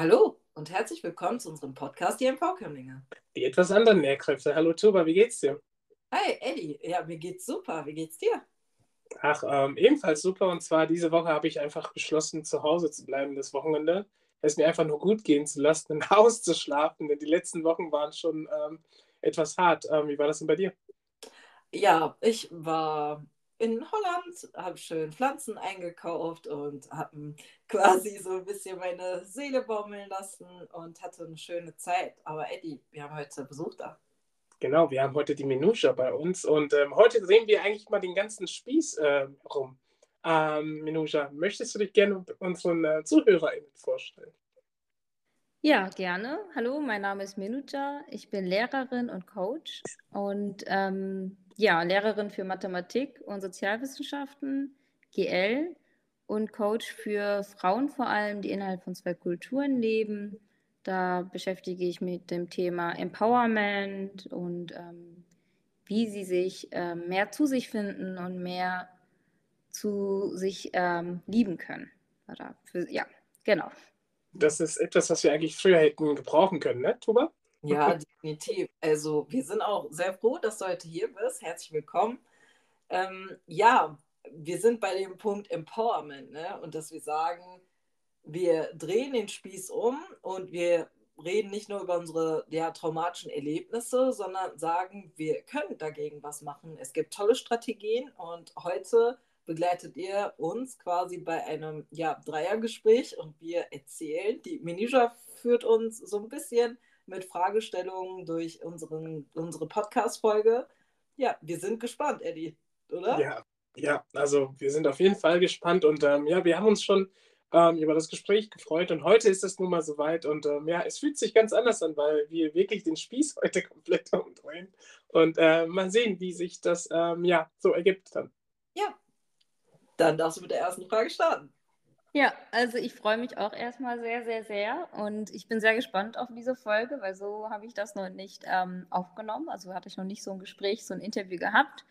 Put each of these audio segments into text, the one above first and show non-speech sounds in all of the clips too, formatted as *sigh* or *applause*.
Hallo und herzlich willkommen zu unserem Podcast Die MV-Kömmlinge. Die etwas anderen Lehrkräfte. Hallo Tuba, wie geht's dir? Hi Eddie, ja, mir geht's super. Wie geht's dir? Ach, ähm, ebenfalls super. Und zwar diese Woche habe ich einfach beschlossen, zu Hause zu bleiben, das Wochenende. Es mir einfach nur gut gehen zu lassen, *laughs* im Haus zu schlafen, denn die letzten Wochen waren schon ähm, etwas hart. Ähm, wie war das denn bei dir? Ja, ich war in Holland, habe schön Pflanzen eingekauft und habe quasi so ein bisschen meine Seele baumeln lassen und hatte eine schöne Zeit. Aber Eddie, wir haben heute Besuch da. Genau, wir haben heute die Minusha bei uns und ähm, heute drehen wir eigentlich mal den ganzen Spieß äh, rum. Ähm, Minusha, möchtest du dich gerne unseren äh, ZuhörerInnen vorstellen? Ja, gerne. Hallo, mein Name ist Menuja. Ich bin Lehrerin und Coach und ähm, ja, Lehrerin für Mathematik und Sozialwissenschaften, GL und Coach für Frauen vor allem, die innerhalb von zwei Kulturen leben. Da beschäftige ich mich mit dem Thema Empowerment und ähm, wie sie sich ähm, mehr zu sich finden und mehr zu sich ähm, lieben können. Für, ja, genau. Das ist etwas, was wir eigentlich früher hätten gebrauchen können, ne, Tuba? Ja, *laughs* definitiv. Also wir sind auch sehr froh, dass du heute hier bist. Herzlich willkommen. Ähm, ja, wir sind bei dem Punkt Empowerment ne? und dass wir sagen, wir drehen den Spieß um und wir reden nicht nur über unsere ja, traumatischen Erlebnisse, sondern sagen, wir können dagegen was machen. Es gibt tolle Strategien und heute begleitet ihr uns quasi bei einem ja, Dreiergespräch und wir erzählen. Die Minija führt uns so ein bisschen mit Fragestellungen durch unseren, unsere Podcast-Folge. Ja, wir sind gespannt, Eddie, oder? Ja, ja, also wir sind auf jeden Fall gespannt und ähm, ja, wir haben uns schon ähm, über das Gespräch gefreut und heute ist es nun mal soweit und ähm, ja, es fühlt sich ganz anders an, weil wir wirklich den Spieß *laughs* heute komplett umdrehen und äh, mal sehen, wie sich das ähm, ja so ergibt dann. Ja, dann darfst du mit der ersten Frage starten. Ja, also ich freue mich auch erstmal sehr, sehr, sehr und ich bin sehr gespannt auf diese Folge, weil so habe ich das noch nicht ähm, aufgenommen. Also hatte ich noch nicht so ein Gespräch, so ein Interview gehabt.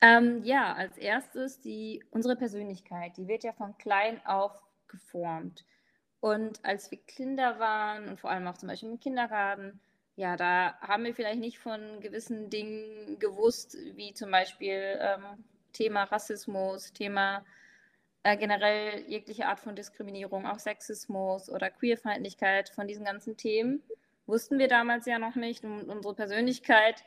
Ähm, ja, als erstes die, unsere Persönlichkeit, die wird ja von klein auf geformt. Und als wir Kinder waren und vor allem auch zum Beispiel im Kindergarten, ja, da haben wir vielleicht nicht von gewissen Dingen gewusst, wie zum Beispiel ähm, Thema Rassismus, Thema äh, generell jegliche Art von Diskriminierung, auch Sexismus oder Queerfeindlichkeit, von diesen ganzen Themen, wussten wir damals ja noch nicht. Und unsere Persönlichkeit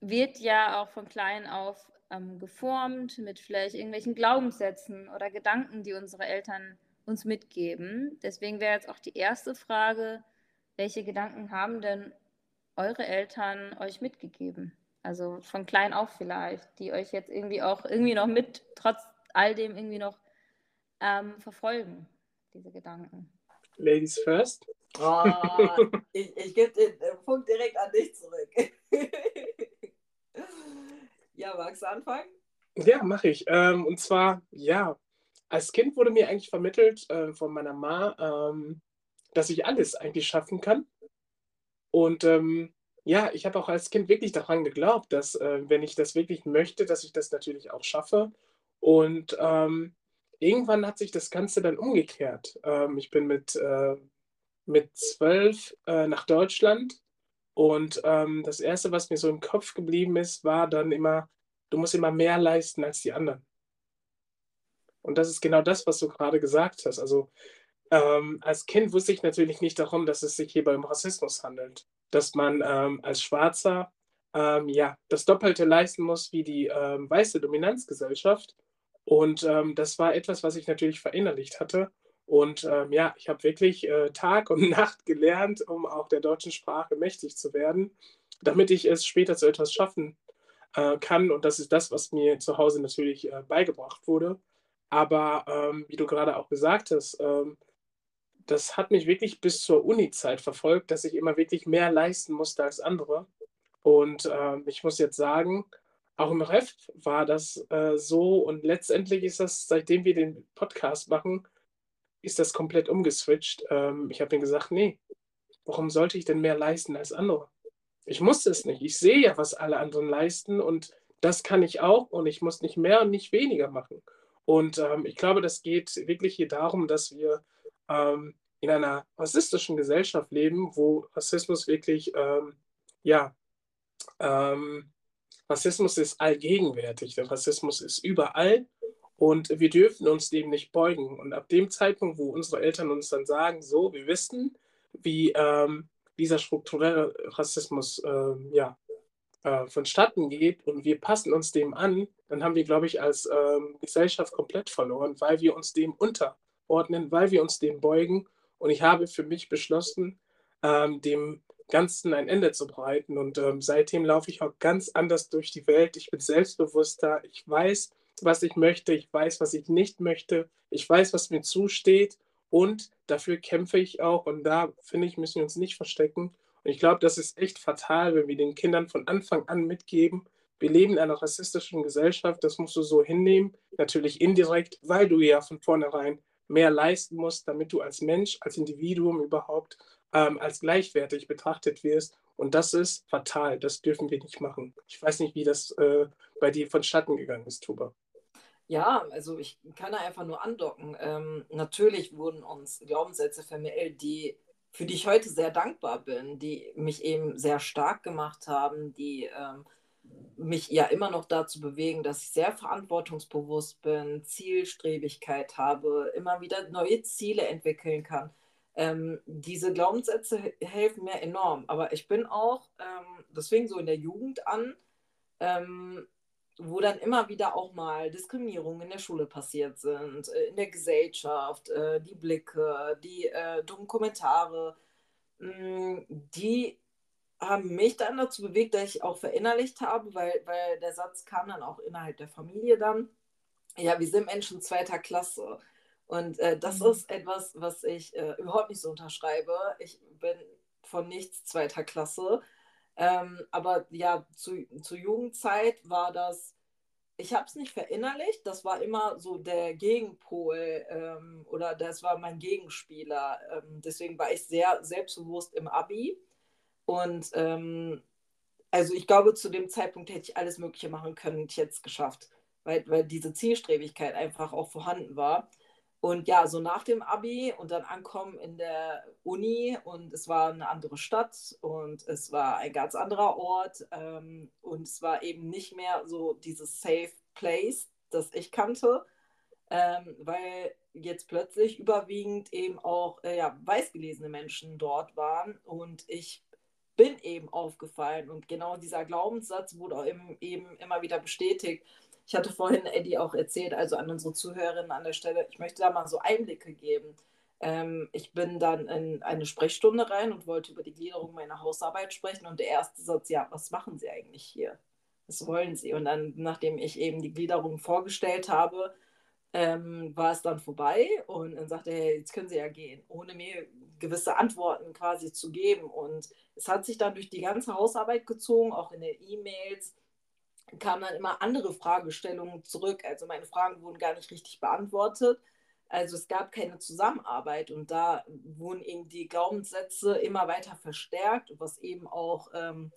wird ja auch von klein auf ähm, geformt mit vielleicht irgendwelchen Glaubenssätzen oder Gedanken, die unsere Eltern uns mitgeben. Deswegen wäre jetzt auch die erste Frage, welche Gedanken haben denn eure Eltern euch mitgegeben? Also von klein auf vielleicht, die euch jetzt irgendwie auch irgendwie noch mit, trotz all dem irgendwie noch ähm, verfolgen, diese Gedanken. Ladies first. Oh, *laughs* ich ich gebe den, den Punkt direkt an dich zurück. *laughs* ja, magst du anfangen? Ja, mache ich. Ähm, und zwar, ja, als Kind wurde mir eigentlich vermittelt äh, von meiner Ma, ähm, dass ich alles eigentlich schaffen kann. Und ähm, ja, ich habe auch als Kind wirklich daran geglaubt, dass äh, wenn ich das wirklich möchte, dass ich das natürlich auch schaffe. Und ähm, irgendwann hat sich das Ganze dann umgekehrt. Ähm, ich bin mit, äh, mit zwölf äh, nach Deutschland und ähm, das Erste, was mir so im Kopf geblieben ist, war dann immer, du musst immer mehr leisten als die anderen. Und das ist genau das, was du gerade gesagt hast. Also ähm, als Kind wusste ich natürlich nicht darum, dass es sich hier beim Rassismus handelt dass man ähm, als Schwarzer ähm, ja, das Doppelte leisten muss wie die ähm, weiße Dominanzgesellschaft. Und ähm, das war etwas, was ich natürlich verinnerlicht hatte. Und ähm, ja, ich habe wirklich äh, Tag und *laughs* Nacht gelernt, um auch der deutschen Sprache mächtig zu werden, damit ich es später zu etwas schaffen äh, kann. Und das ist das, was mir zu Hause natürlich äh, beigebracht wurde. Aber ähm, wie du gerade auch gesagt hast, das hat mich wirklich bis zur Uni-Zeit verfolgt, dass ich immer wirklich mehr leisten musste als andere. Und äh, ich muss jetzt sagen, auch im Ref war das äh, so und letztendlich ist das, seitdem wir den Podcast machen, ist das komplett umgeswitcht. Ähm, ich habe mir gesagt, nee, warum sollte ich denn mehr leisten als andere? Ich muss es nicht. Ich sehe ja, was alle anderen leisten und das kann ich auch und ich muss nicht mehr und nicht weniger machen. Und ähm, ich glaube, das geht wirklich hier darum, dass wir ähm, in einer rassistischen Gesellschaft leben, wo Rassismus wirklich, ähm, ja, ähm, Rassismus ist allgegenwärtig, der Rassismus ist überall und wir dürfen uns dem nicht beugen. Und ab dem Zeitpunkt, wo unsere Eltern uns dann sagen, so, wir wissen, wie ähm, dieser strukturelle Rassismus ähm, ja, äh, vonstatten geht und wir passen uns dem an, dann haben wir, glaube ich, als ähm, Gesellschaft komplett verloren, weil wir uns dem unterordnen, weil wir uns dem beugen. Und ich habe für mich beschlossen, ähm, dem Ganzen ein Ende zu bereiten. Und ähm, seitdem laufe ich auch ganz anders durch die Welt. Ich bin selbstbewusster. Ich weiß, was ich möchte. Ich weiß, was ich nicht möchte. Ich weiß, was mir zusteht. Und dafür kämpfe ich auch. Und da, finde ich, müssen wir uns nicht verstecken. Und ich glaube, das ist echt fatal, wenn wir den Kindern von Anfang an mitgeben, wir leben in einer rassistischen Gesellschaft, das musst du so hinnehmen. Natürlich indirekt, weil du ja von vornherein mehr leisten musst, damit du als Mensch, als Individuum überhaupt ähm, als gleichwertig betrachtet wirst. Und das ist fatal. Das dürfen wir nicht machen. Ich weiß nicht, wie das äh, bei dir vonstatten gegangen ist, Tuba. Ja, also ich kann da einfach nur andocken. Ähm, natürlich wurden uns Glaubenssätze vermittelt, die für die ich heute sehr dankbar bin, die mich eben sehr stark gemacht haben, die ähm, mich ja immer noch dazu bewegen, dass ich sehr verantwortungsbewusst bin, Zielstrebigkeit habe, immer wieder neue Ziele entwickeln kann. Ähm, diese Glaubenssätze helfen mir enorm. Aber ich bin auch, ähm, das fing so in der Jugend an, ähm, wo dann immer wieder auch mal Diskriminierungen in der Schule passiert sind, äh, in der Gesellschaft, äh, die Blicke, die äh, dummen Kommentare, mh, mm, die haben mich dann dazu bewegt, dass ich auch verinnerlicht habe, weil, weil der Satz kam dann auch innerhalb der Familie dann, ja, wir sind Menschen zweiter Klasse. Und äh, das mhm. ist etwas, was ich äh, überhaupt nicht so unterschreibe. Ich bin von nichts zweiter Klasse. Ähm, aber ja, zu, zur Jugendzeit war das, ich habe es nicht verinnerlicht, das war immer so der Gegenpol ähm, oder das war mein Gegenspieler. Ähm, deswegen war ich sehr selbstbewusst im Abi. Und ähm, also ich glaube, zu dem Zeitpunkt hätte ich alles Mögliche machen können und jetzt geschafft, weil, weil diese Zielstrebigkeit einfach auch vorhanden war. Und ja, so nach dem Abi und dann ankommen in der Uni und es war eine andere Stadt und es war ein ganz anderer Ort ähm, und es war eben nicht mehr so dieses Safe Place, das ich kannte, ähm, weil jetzt plötzlich überwiegend eben auch äh, ja, weißgelesene Menschen dort waren und ich bin eben aufgefallen. Und genau dieser Glaubenssatz wurde auch eben, eben immer wieder bestätigt ich hatte vorhin Eddie auch erzählt, also an unsere Zuhörerinnen an der Stelle, ich möchte da mal so Einblicke geben. Ähm, ich bin dann in eine Sprechstunde rein und wollte über die Gliederung meiner Hausarbeit sprechen und der erste Satz, ja, was machen Sie eigentlich hier? Was wollen Sie? Und dann, nachdem ich eben die Gliederung vorgestellt habe, ähm, war es dann vorbei und dann sagte er, hey, jetzt können Sie ja gehen, ohne mir gewisse Antworten quasi zu geben. Und es hat sich dann durch die ganze Hausarbeit gezogen, auch in den E-Mails kamen dann immer andere Fragestellungen zurück. Also meine Fragen wurden gar nicht richtig beantwortet. Also es gab keine Zusammenarbeit und da wurden eben die Glaubenssätze immer weiter verstärkt, was eben auch ähm,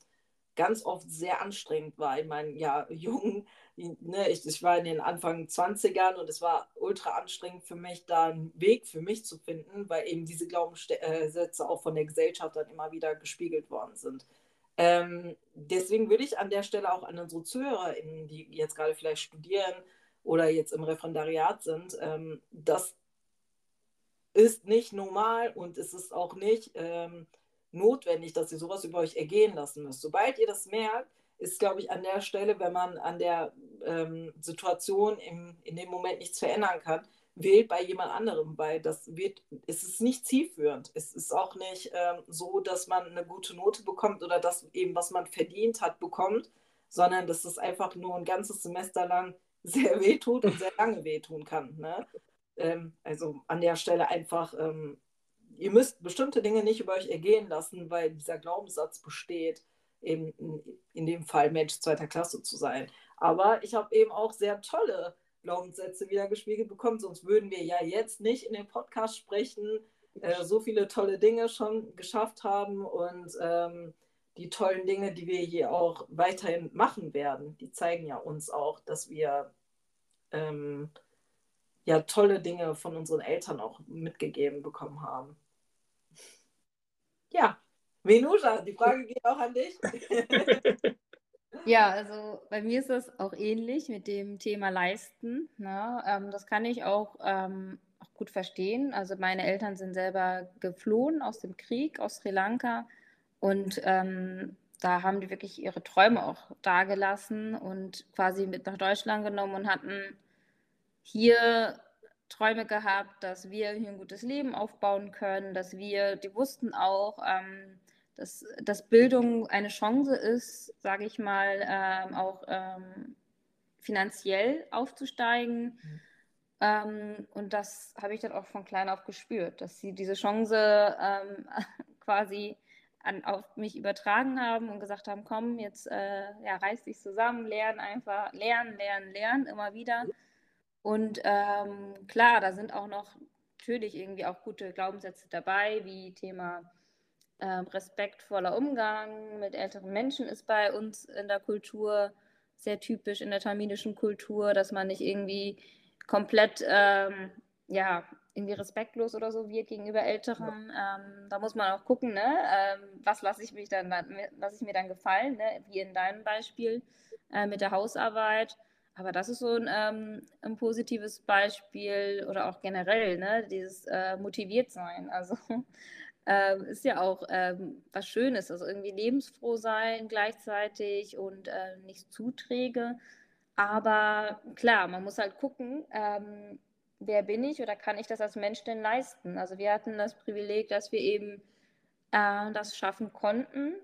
ganz oft sehr anstrengend war. Ich meine, ja, *laughs* jung, ne, ich, ich war in den Anfang 20ern und es war ultra anstrengend für mich, da einen Weg für mich zu finden, weil eben diese Glaubenssätze auch von der Gesellschaft dann immer wieder gespiegelt worden sind. Ähm, deswegen würde ich an der Stelle auch an unsere ZuhörerInnen, die jetzt gerade vielleicht studieren oder jetzt im Referendariat sind, ähm, das ist nicht normal und es ist auch nicht ähm, notwendig, dass ihr sowas über euch ergehen lassen müsst. Sobald ihr das merkt, ist, glaube ich, an der Stelle, wenn man an der ähm, Situation im, in dem Moment nichts verändern kann, wählt bei jemand anderem, weil das wird, es ist nicht zielführend. Es ist auch nicht ähm, so, dass man eine gute Note bekommt oder das eben, was man verdient hat, bekommt, sondern dass es einfach nur ein ganzes Semester lang *laughs* sehr wehtut und sehr lange wehtun kann. Ne? Ähm, also an der Stelle einfach, ähm, ihr müsst bestimmte Dinge nicht über euch ergehen lassen, weil dieser Glaubenssatz besteht, eben in, in dem Fall Mensch zweiter Klasse zu sein. Aber ich habe eben auch sehr tolle Glaubenssätze wieder gespiegelt bekommt. Sonst würden wir ja jetzt nicht in dem Podcast sprechen, äh, so viele tolle Dinge schon geschafft haben und ähm, die tollen Dinge, die wir hier auch weiterhin machen werden, die zeigen ja uns auch, dass wir ähm, ja tolle Dinge von unseren Eltern auch mitgegeben bekommen haben. Ja, Venusa, die Frage geht auch an dich. *laughs* *laughs* Ja, also bei mir ist das auch ähnlich mit dem Thema Leisten. Ne? Ähm, das kann ich auch, ähm, auch gut verstehen. Also meine Eltern sind selber geflohen aus dem Krieg, aus Sri Lanka. Und ähm, da haben die wirklich ihre Träume auch dagelassen und quasi mit nach Deutschland genommen und hatten hier Träume gehabt, dass wir hier ein gutes Leben aufbauen können, dass wir, die wussten auch, ähm, dass, dass Bildung eine Chance ist, sage ich mal, ähm, auch ähm, finanziell aufzusteigen. Mhm. Ähm, und das habe ich dann auch von klein auf gespürt, dass sie diese Chance ähm, *laughs* quasi an, auf mich übertragen haben und gesagt haben, komm, jetzt äh, ja, reiß dich zusammen, lern einfach, lernen, lernen, lernen, immer wieder. Und ähm, klar, da sind auch noch natürlich irgendwie auch gute Glaubenssätze dabei, wie Thema ähm, respektvoller Umgang mit älteren Menschen ist bei uns in der Kultur sehr typisch, in der tamilischen Kultur, dass man nicht irgendwie komplett, ähm, ja, irgendwie respektlos oder so wird gegenüber Älteren. Ähm, da muss man auch gucken, ne? Ähm, was lasse ich, mich dann, lasse ich mir dann gefallen, ne? wie in deinem Beispiel äh, mit der Hausarbeit. Aber das ist so ein, ähm, ein, positives Beispiel oder auch generell, ne? dieses äh, motiviert sein. Also ähm, ist ja auch ähm, was Schönes, also irgendwie lebensfroh sein gleichzeitig und äh, nicht zu träge. Aber klar, man muss halt gucken, ähm, wer bin ich oder kann ich das als Mensch denn leisten? Also wir hatten das Privileg, dass wir eben äh, das schaffen konnten.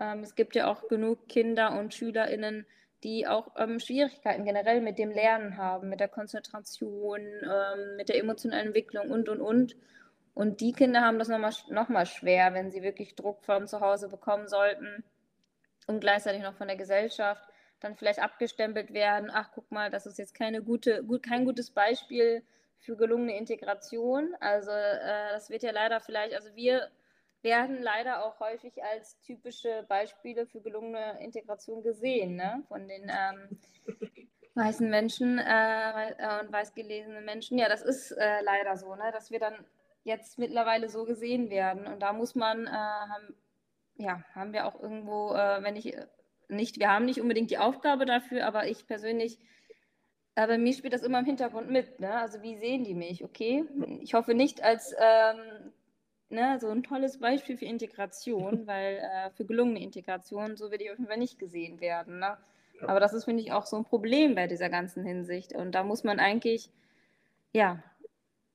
Ähm, es gibt ja auch genug Kinder und SchülerInnen, die auch ähm, Schwierigkeiten generell mit dem Lernen haben, mit der Konzentration, ähm, mit der emotionalen Entwicklung und, und, und. Und die Kinder haben das nochmal noch mal schwer, wenn sie wirklich Druck von zu Hause bekommen sollten und gleichzeitig noch von der Gesellschaft dann vielleicht abgestempelt werden. Ach, guck mal, das ist jetzt keine gute, gut, kein gutes Beispiel für gelungene Integration. Also äh, das wird ja leider vielleicht, also wir werden leider auch häufig als typische Beispiele für gelungene Integration gesehen, ne? von den ähm, weißen Menschen äh, und weißgelesenen Menschen. Ja, das ist äh, leider so, ne? dass wir dann jetzt mittlerweile so gesehen werden. Und da muss man, äh, haben, ja, haben wir auch irgendwo, äh, wenn ich äh, nicht, wir haben nicht unbedingt die Aufgabe dafür, aber ich persönlich, äh, bei mir spielt das immer im Hintergrund mit. Ne? Also wie sehen die mich? Okay, ich hoffe nicht als ähm, ne, so ein tolles Beispiel für Integration, *laughs* weil äh, für gelungene Integration, so werde ich auf jeden Fall nicht gesehen werden. Ne? Aber das ist, finde ich, auch so ein Problem bei dieser ganzen Hinsicht. Und da muss man eigentlich, ja,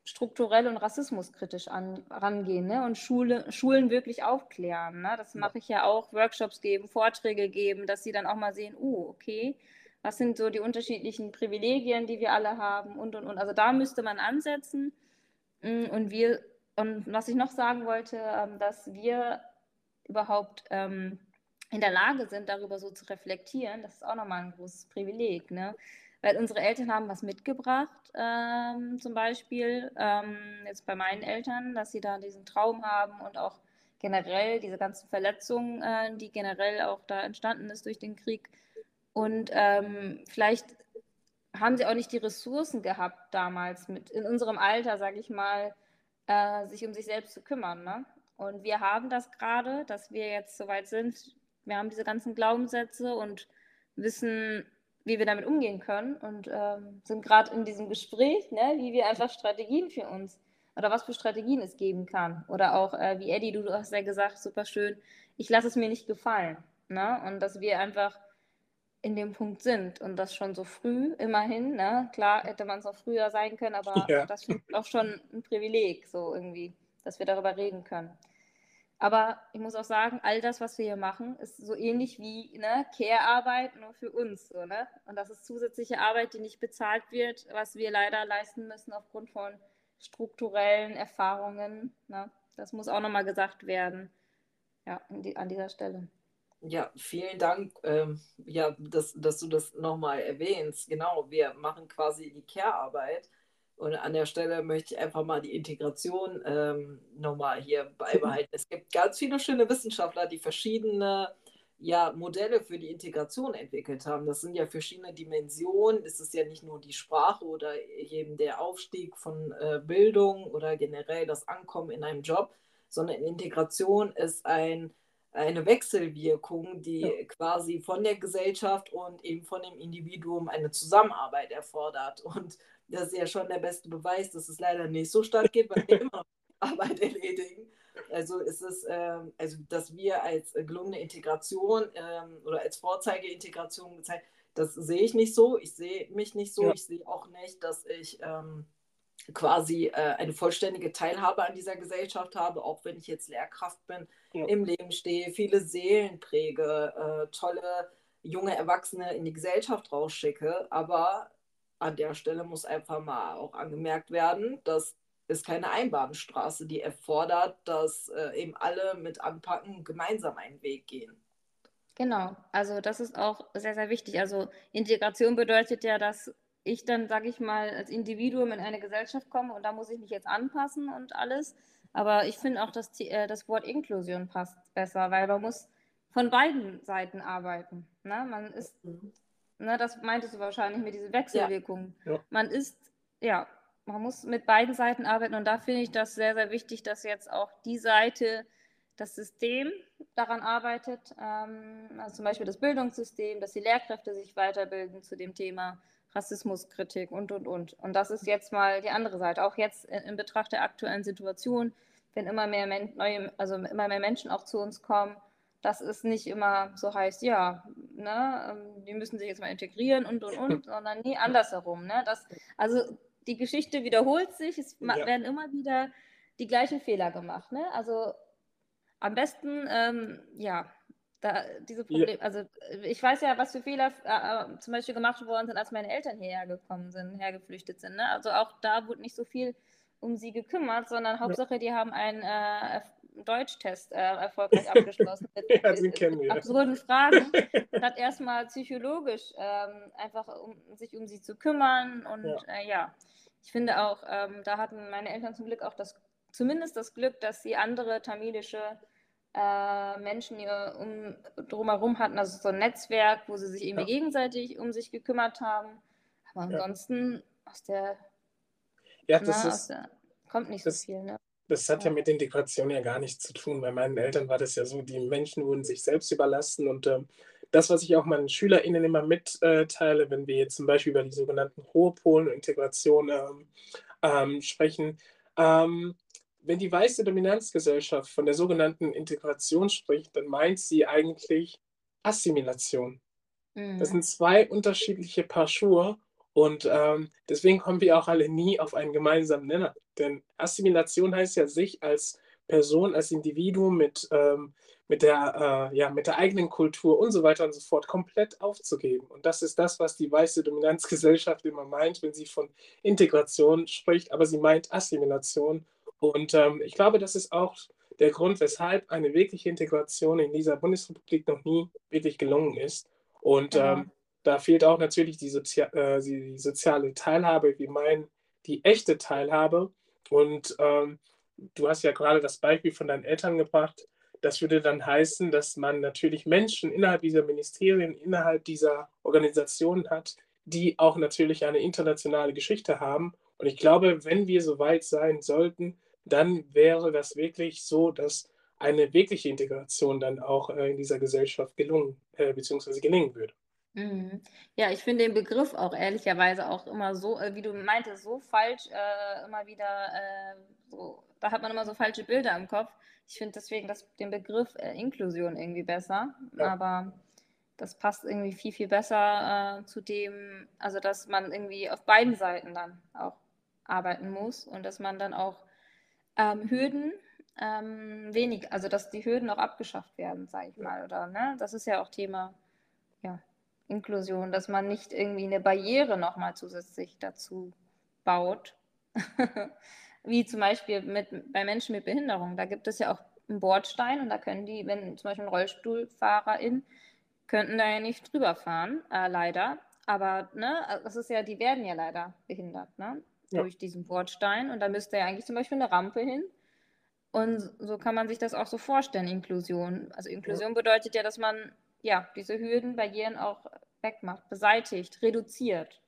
strukturell und rassismuskritisch an, rangehen ne? und Schule, Schulen wirklich aufklären. Ne? Das mache ich ja auch, Workshops geben, Vorträge geben, dass sie dann auch mal sehen, oh, okay, was sind so die unterschiedlichen Privilegien, die wir alle haben und, und, und. Also da müsste man ansetzen. Mm, und wir, und was ich noch sagen wollte, ähm, dass wir überhaupt ähm, in der Lage sind, darüber so zu reflektieren, das ist auch nochmal ein großes Privileg. Ne? Weil unsere Eltern haben was mitgebracht, ähm, zum Beispiel ähm, jetzt bei meinen Eltern, dass sie da diesen Traum haben und auch generell diese ganzen Verletzungen, äh, die generell auch da entstanden ist durch den Krieg. Und ähm, vielleicht haben sie auch nicht die Ressourcen gehabt damals mit in unserem Alter, sage ich mal, äh, sich um sich selbst zu kümmern. Ne? Und wir haben das gerade, dass wir jetzt so weit sind. Wir haben diese ganzen Glaubenssätze und wissen, wie wir damit umgehen können und ähm, sind gerade in diesem Gespräch, ne, wie wir einfach Strategien für uns oder was für Strategien es geben kann. Oder auch, äh, wie Eddie, du, du, hast ja gesagt, super schön, ich lasse es mir nicht gefallen. Ne? Und dass wir einfach in dem Punkt sind und das schon so früh, immerhin. Ne? Klar hätte man es auch früher sein können, aber ja. das ich auch schon ein Privileg, so irgendwie, dass wir darüber reden können. Aber ich muss auch sagen, all das, was wir hier machen, ist so ähnlich wie ne, Care-Arbeit nur für uns. So, ne? Und das ist zusätzliche Arbeit, die nicht bezahlt wird, was wir leider leisten müssen aufgrund von strukturellen Erfahrungen. Ne? Das muss auch nochmal gesagt werden. Ja, die, an dieser Stelle. Ja, vielen Dank, ähm, ja, dass, dass du das nochmal erwähnst. Genau, wir machen quasi die Care-Arbeit und an der Stelle möchte ich einfach mal die Integration ähm, nochmal hier *laughs* beibehalten. Es gibt ganz viele schöne Wissenschaftler, die verschiedene ja, Modelle für die Integration entwickelt haben. Das sind ja verschiedene Dimensionen. Es ist ja nicht nur die Sprache oder eben der Aufstieg von äh, Bildung oder generell das Ankommen in einem Job, sondern Integration ist ein, eine Wechselwirkung, die ja. quasi von der Gesellschaft und eben von dem Individuum eine Zusammenarbeit erfordert. Und das ist ja schon der beste Beweis, dass es leider nicht so stattgeht, weil wir *laughs* immer Arbeit erledigen. Also ist es, ähm, also dass wir als gelungene Integration ähm, oder als Vorzeigeintegration gezeigt, das sehe ich nicht so. Ich sehe mich nicht so. Ja. Ich sehe auch nicht, dass ich ähm, quasi äh, eine vollständige Teilhabe an dieser Gesellschaft habe, auch wenn ich jetzt Lehrkraft bin, ja. im Leben stehe, viele Seelen präge, äh, tolle junge Erwachsene in die Gesellschaft rausschicke. Aber an der Stelle muss einfach mal auch angemerkt werden, dass es keine Einbahnstraße, die erfordert, dass äh, eben alle mit anpacken, gemeinsam einen Weg gehen. Genau, also das ist auch sehr, sehr wichtig. Also Integration bedeutet ja, dass ich dann, sage ich mal, als Individuum in eine Gesellschaft komme und da muss ich mich jetzt anpassen und alles. Aber ich finde auch, dass die, äh, das Wort Inklusion passt besser, weil man muss von beiden Seiten arbeiten. Ne? Man ist, mhm. Ne, das meintest du wahrscheinlich mit dieser Wechselwirkung. Ja. Ja. Man ist, ja, man muss mit beiden Seiten arbeiten und da finde ich das sehr, sehr wichtig, dass jetzt auch die Seite, das System daran arbeitet, ähm, also zum Beispiel das Bildungssystem, dass die Lehrkräfte sich weiterbilden zu dem Thema Rassismuskritik und, und, und. Und das ist jetzt mal die andere Seite. Auch jetzt in, in Betracht der aktuellen Situation, wenn immer mehr, Men neue, also immer mehr Menschen auch zu uns kommen, dass es nicht immer so heißt, ja, ne, ähm, die müssen sich jetzt mal integrieren und, und, und, *laughs* sondern nee, andersherum. Ne? Das, also die Geschichte wiederholt sich, es ja. werden immer wieder die gleichen Fehler gemacht. Ne? Also am besten, ähm, ja, da, diese Probleme, ja. also ich weiß ja, was für Fehler äh, äh, zum Beispiel gemacht worden sind, als meine Eltern hierher gekommen sind, hergeflüchtet sind. Ne? Also auch da wurde nicht so viel um sie gekümmert, sondern Hauptsache, ja. die haben einen äh, Deutschtest äh, erfolgreich *laughs* abgeschlossen mit, ja, mit, mit absurden Fragen. *laughs* Statt erstmal psychologisch ähm, einfach um sich um sie zu kümmern und ja, äh, ja. ich finde auch, ähm, da hatten meine Eltern zum Glück auch das, zumindest das Glück, dass sie andere tamilische äh, Menschen hier um, drumherum hatten, also so ein Netzwerk, wo sie sich irgendwie ja. gegenseitig um sich gekümmert haben. Aber ansonsten aus der. Ja, das na, ist. Der, kommt nicht das, so viel, ne? Das hat ja. ja mit Integration ja gar nichts zu tun. Bei meinen Eltern war das ja so, die Menschen wurden sich selbst überlassen und ähm, das, was ich auch meinen SchülerInnen immer mitteile, wenn wir jetzt zum Beispiel über die sogenannten hohe Polen und Integration ähm, ähm, sprechen, ähm, wenn die weiße Dominanzgesellschaft von der sogenannten Integration spricht, dann meint sie eigentlich Assimilation. Mhm. Das sind zwei unterschiedliche Paar Schuhe und ähm, deswegen kommen wir auch alle nie auf einen gemeinsamen Nenner. Denn Assimilation heißt ja, sich als Person, als Individuum mit, ähm, mit, der, äh, ja, mit der eigenen Kultur und so weiter und so fort komplett aufzugeben. Und das ist das, was die weiße Dominanzgesellschaft immer meint, wenn sie von Integration spricht, aber sie meint Assimilation und ähm, ich glaube, das ist auch der Grund, weshalb eine wirkliche Integration in dieser Bundesrepublik noch nie wirklich gelungen ist. Und ja. ähm, da fehlt auch natürlich die, Sozi äh, die, soziale Teilhabe, wir meinen die echte Teilhabe. Und ähm, du hast ja gerade das Beispiel von deinen Eltern gebracht. Das würde dann heißen, dass man natürlich Menschen innerhalb dieser Ministerien, innerhalb dieser Organisationen hat, die auch natürlich eine internationale Geschichte haben. Und ich glaube, wenn wir so weit sein sollten, dann wäre das wirklich so, dass eine wirkliche Integration dann auch äh, in dieser Gesellschaft gelungen äh, bzw. gelingen würde. Mhm. Ja, ich finde den Begriff auch ehrlicherweise auch immer so, äh, wie du meintest, so falsch, äh, immer wieder, äh, so, da hat man immer so falsche Bilder im Kopf. Ich finde deswegen das, den Begriff äh, Inklusion irgendwie besser, ja. aber das passt irgendwie viel, viel besser zu dem, also dass man irgendwie auf beiden Seiten dann auch arbeiten muss und dass man dann auch ähm, Hürden ähm, wenig, also dass die Hürden auch abgeschafft werden, sage ich mal, oder ne? Das ist ja auch Thema ja, Inklusion, dass man nicht irgendwie eine Barriere nochmal zusätzlich dazu baut. *laughs* Wie zum Beispiel mit, bei Menschen mit Behinderung. Da gibt es ja auch einen Bordstein und da können die, wenn zum Beispiel ein RollstuhlfahrerIn, könnten da ja nicht drüber fahren, äh, leider. Aber ne, das ist ja, die werden ja leider behindert, ne? ja. durch diesen Bordstein. Und da müsste ja eigentlich zum Beispiel eine Rampe hin. Und so kann man sich das auch so vorstellen, Inklusion. Also Inklusion ja. bedeutet ja, dass man ja diese Hürden, Barrieren auch wegmacht, beseitigt, reduziert.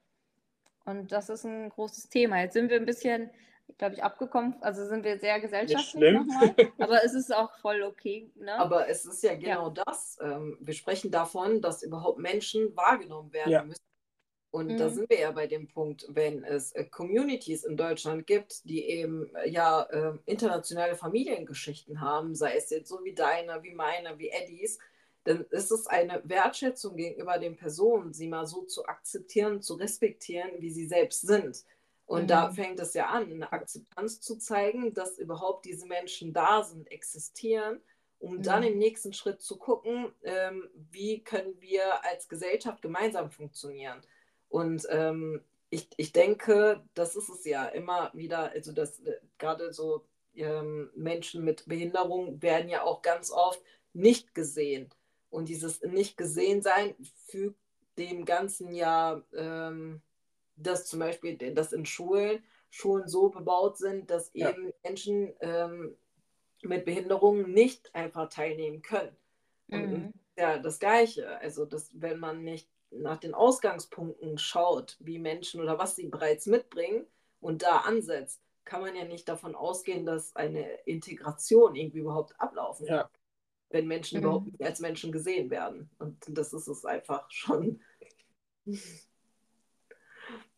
Und das ist ein großes Thema. Jetzt sind wir ein bisschen glaube ich, abgekommen. Also sind wir sehr gesellschaftlich nochmal. Aber es ist auch voll okay. Ne? Aber es ist ja genau ja. das. Ähm, wir sprechen davon, dass überhaupt Menschen wahrgenommen werden ja. müssen. Und mhm. da sind wir ja bei dem Punkt, wenn es äh, Communities in Deutschland gibt, die eben äh, ja äh, internationale Familiengeschichten haben, sei es jetzt so wie deine, wie meine, wie Eddies, dann ist es eine Wertschätzung gegenüber den Personen, sie mal so zu akzeptieren, zu respektieren, wie sie selbst sind. Und mhm. da fängt es ja an, eine Akzeptanz zu zeigen, dass überhaupt diese Menschen da sind, existieren, um mhm. dann im nächsten Schritt zu gucken, ähm, wie können wir als Gesellschaft gemeinsam funktionieren. Und ähm, ich, ich denke, das ist es ja immer wieder, also das äh, gerade so ähm, Menschen mit Behinderung werden ja auch ganz oft nicht gesehen. Und dieses nicht gesehen sein fügt dem Ganzen ja ähm, dass zum Beispiel, dass in Schulen Schulen so bebaut sind, dass ja. eben Menschen ähm, mit Behinderungen nicht einfach teilnehmen können. Mhm. ja, das Gleiche. Also, dass, wenn man nicht nach den Ausgangspunkten schaut, wie Menschen oder was sie bereits mitbringen und da ansetzt, kann man ja nicht davon ausgehen, dass eine Integration irgendwie überhaupt ablaufen kann. Ja. Wenn Menschen mhm. überhaupt nicht als Menschen gesehen werden. Und das ist es einfach schon.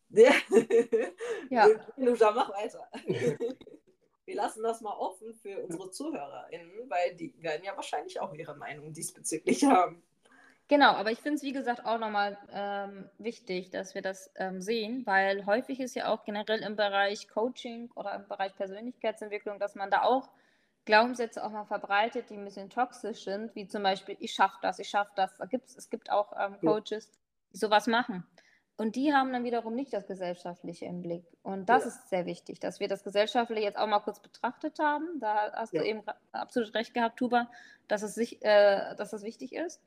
ja. Luja, mach weiter. Wir lassen das mal offen für unsere ZuhörerInnen, weil die werden ja wahrscheinlich auch ihre Meinung diesbezüglich haben. Genau, aber ich finde es, wie gesagt, auch nochmal ähm, wichtig, dass wir das ähm, sehen, weil häufig ist ja auch generell im Bereich Coaching oder im Bereich Persönlichkeitsentwicklung, dass man da auch Glaubenssätze auch mal verbreitet, die ein bisschen toxisch sind, wie zum Beispiel, ich schaffe das, ich schaffe das. Da gibt's, es gibt auch ähm, Coaches, die sowas machen. Und die haben dann wiederum nicht das Gesellschaftliche im Blick. Und das ja. ist sehr wichtig, dass wir das Gesellschaftliche jetzt auch mal kurz betrachtet haben. Da hast ja. du eben absolut recht gehabt, Tuba, dass es, sich, äh, dass das wichtig ist.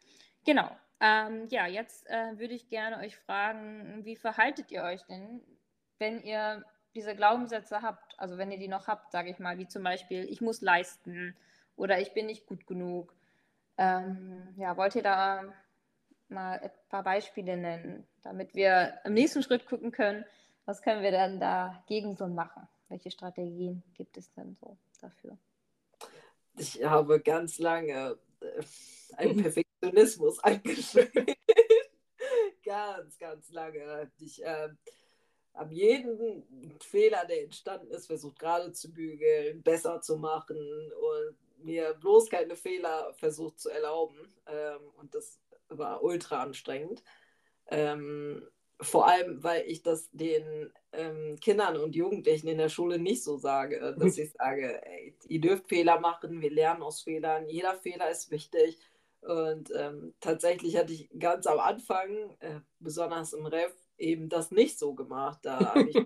Genau. Ähm, ja, jetzt äh, würde ich gerne euch fragen, wie verhaltet ihr euch denn, wenn ihr diese Glaubenssätze habt, also wenn ihr die noch habt, sage ich mal, wie zum Beispiel, ich muss leisten oder ich bin nicht gut genug. Ähm, ja, wollt ihr da mal ein paar Beispiele nennen, damit wir im nächsten Schritt gucken können, was können wir dann dagegen so machen? Welche Strategien gibt es denn so dafür? Ich habe ganz lange äh, einen *laughs* Perfektionismus *laughs* angeschrieben. ganz, ganz lange. Ich äh, habe jeden Fehler, der entstanden ist, versucht gerade zu bügeln, besser zu machen und mir bloß keine Fehler versucht zu erlauben. Ähm, und das war ultra anstrengend. Ähm, vor allem, weil ich das den ähm, Kindern und Jugendlichen in der Schule nicht so sage, dass *laughs* ich sage, ey, ihr dürft Fehler machen, wir lernen aus Fehlern, jeder Fehler ist wichtig. Und ähm, tatsächlich hatte ich ganz am Anfang, äh, besonders im Ref, eben das nicht so gemacht. Da *laughs* habe ich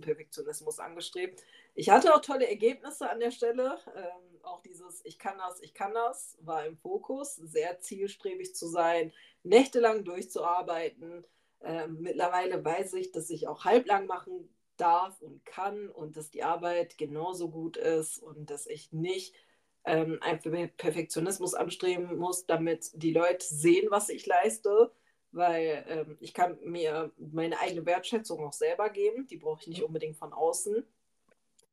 Perfektionismus angestrebt. Ich hatte auch tolle Ergebnisse an der Stelle. Ähm, auch dieses Ich kann das, ich kann das war im Fokus, sehr zielstrebig zu sein, nächtelang durchzuarbeiten. Ähm, mittlerweile weiß ich, dass ich auch halblang machen darf und kann und dass die Arbeit genauso gut ist und dass ich nicht ähm, einfach Perfektionismus anstreben muss, damit die Leute sehen, was ich leiste, weil ähm, ich kann mir meine eigene Wertschätzung auch selber geben, die brauche ich nicht unbedingt von außen.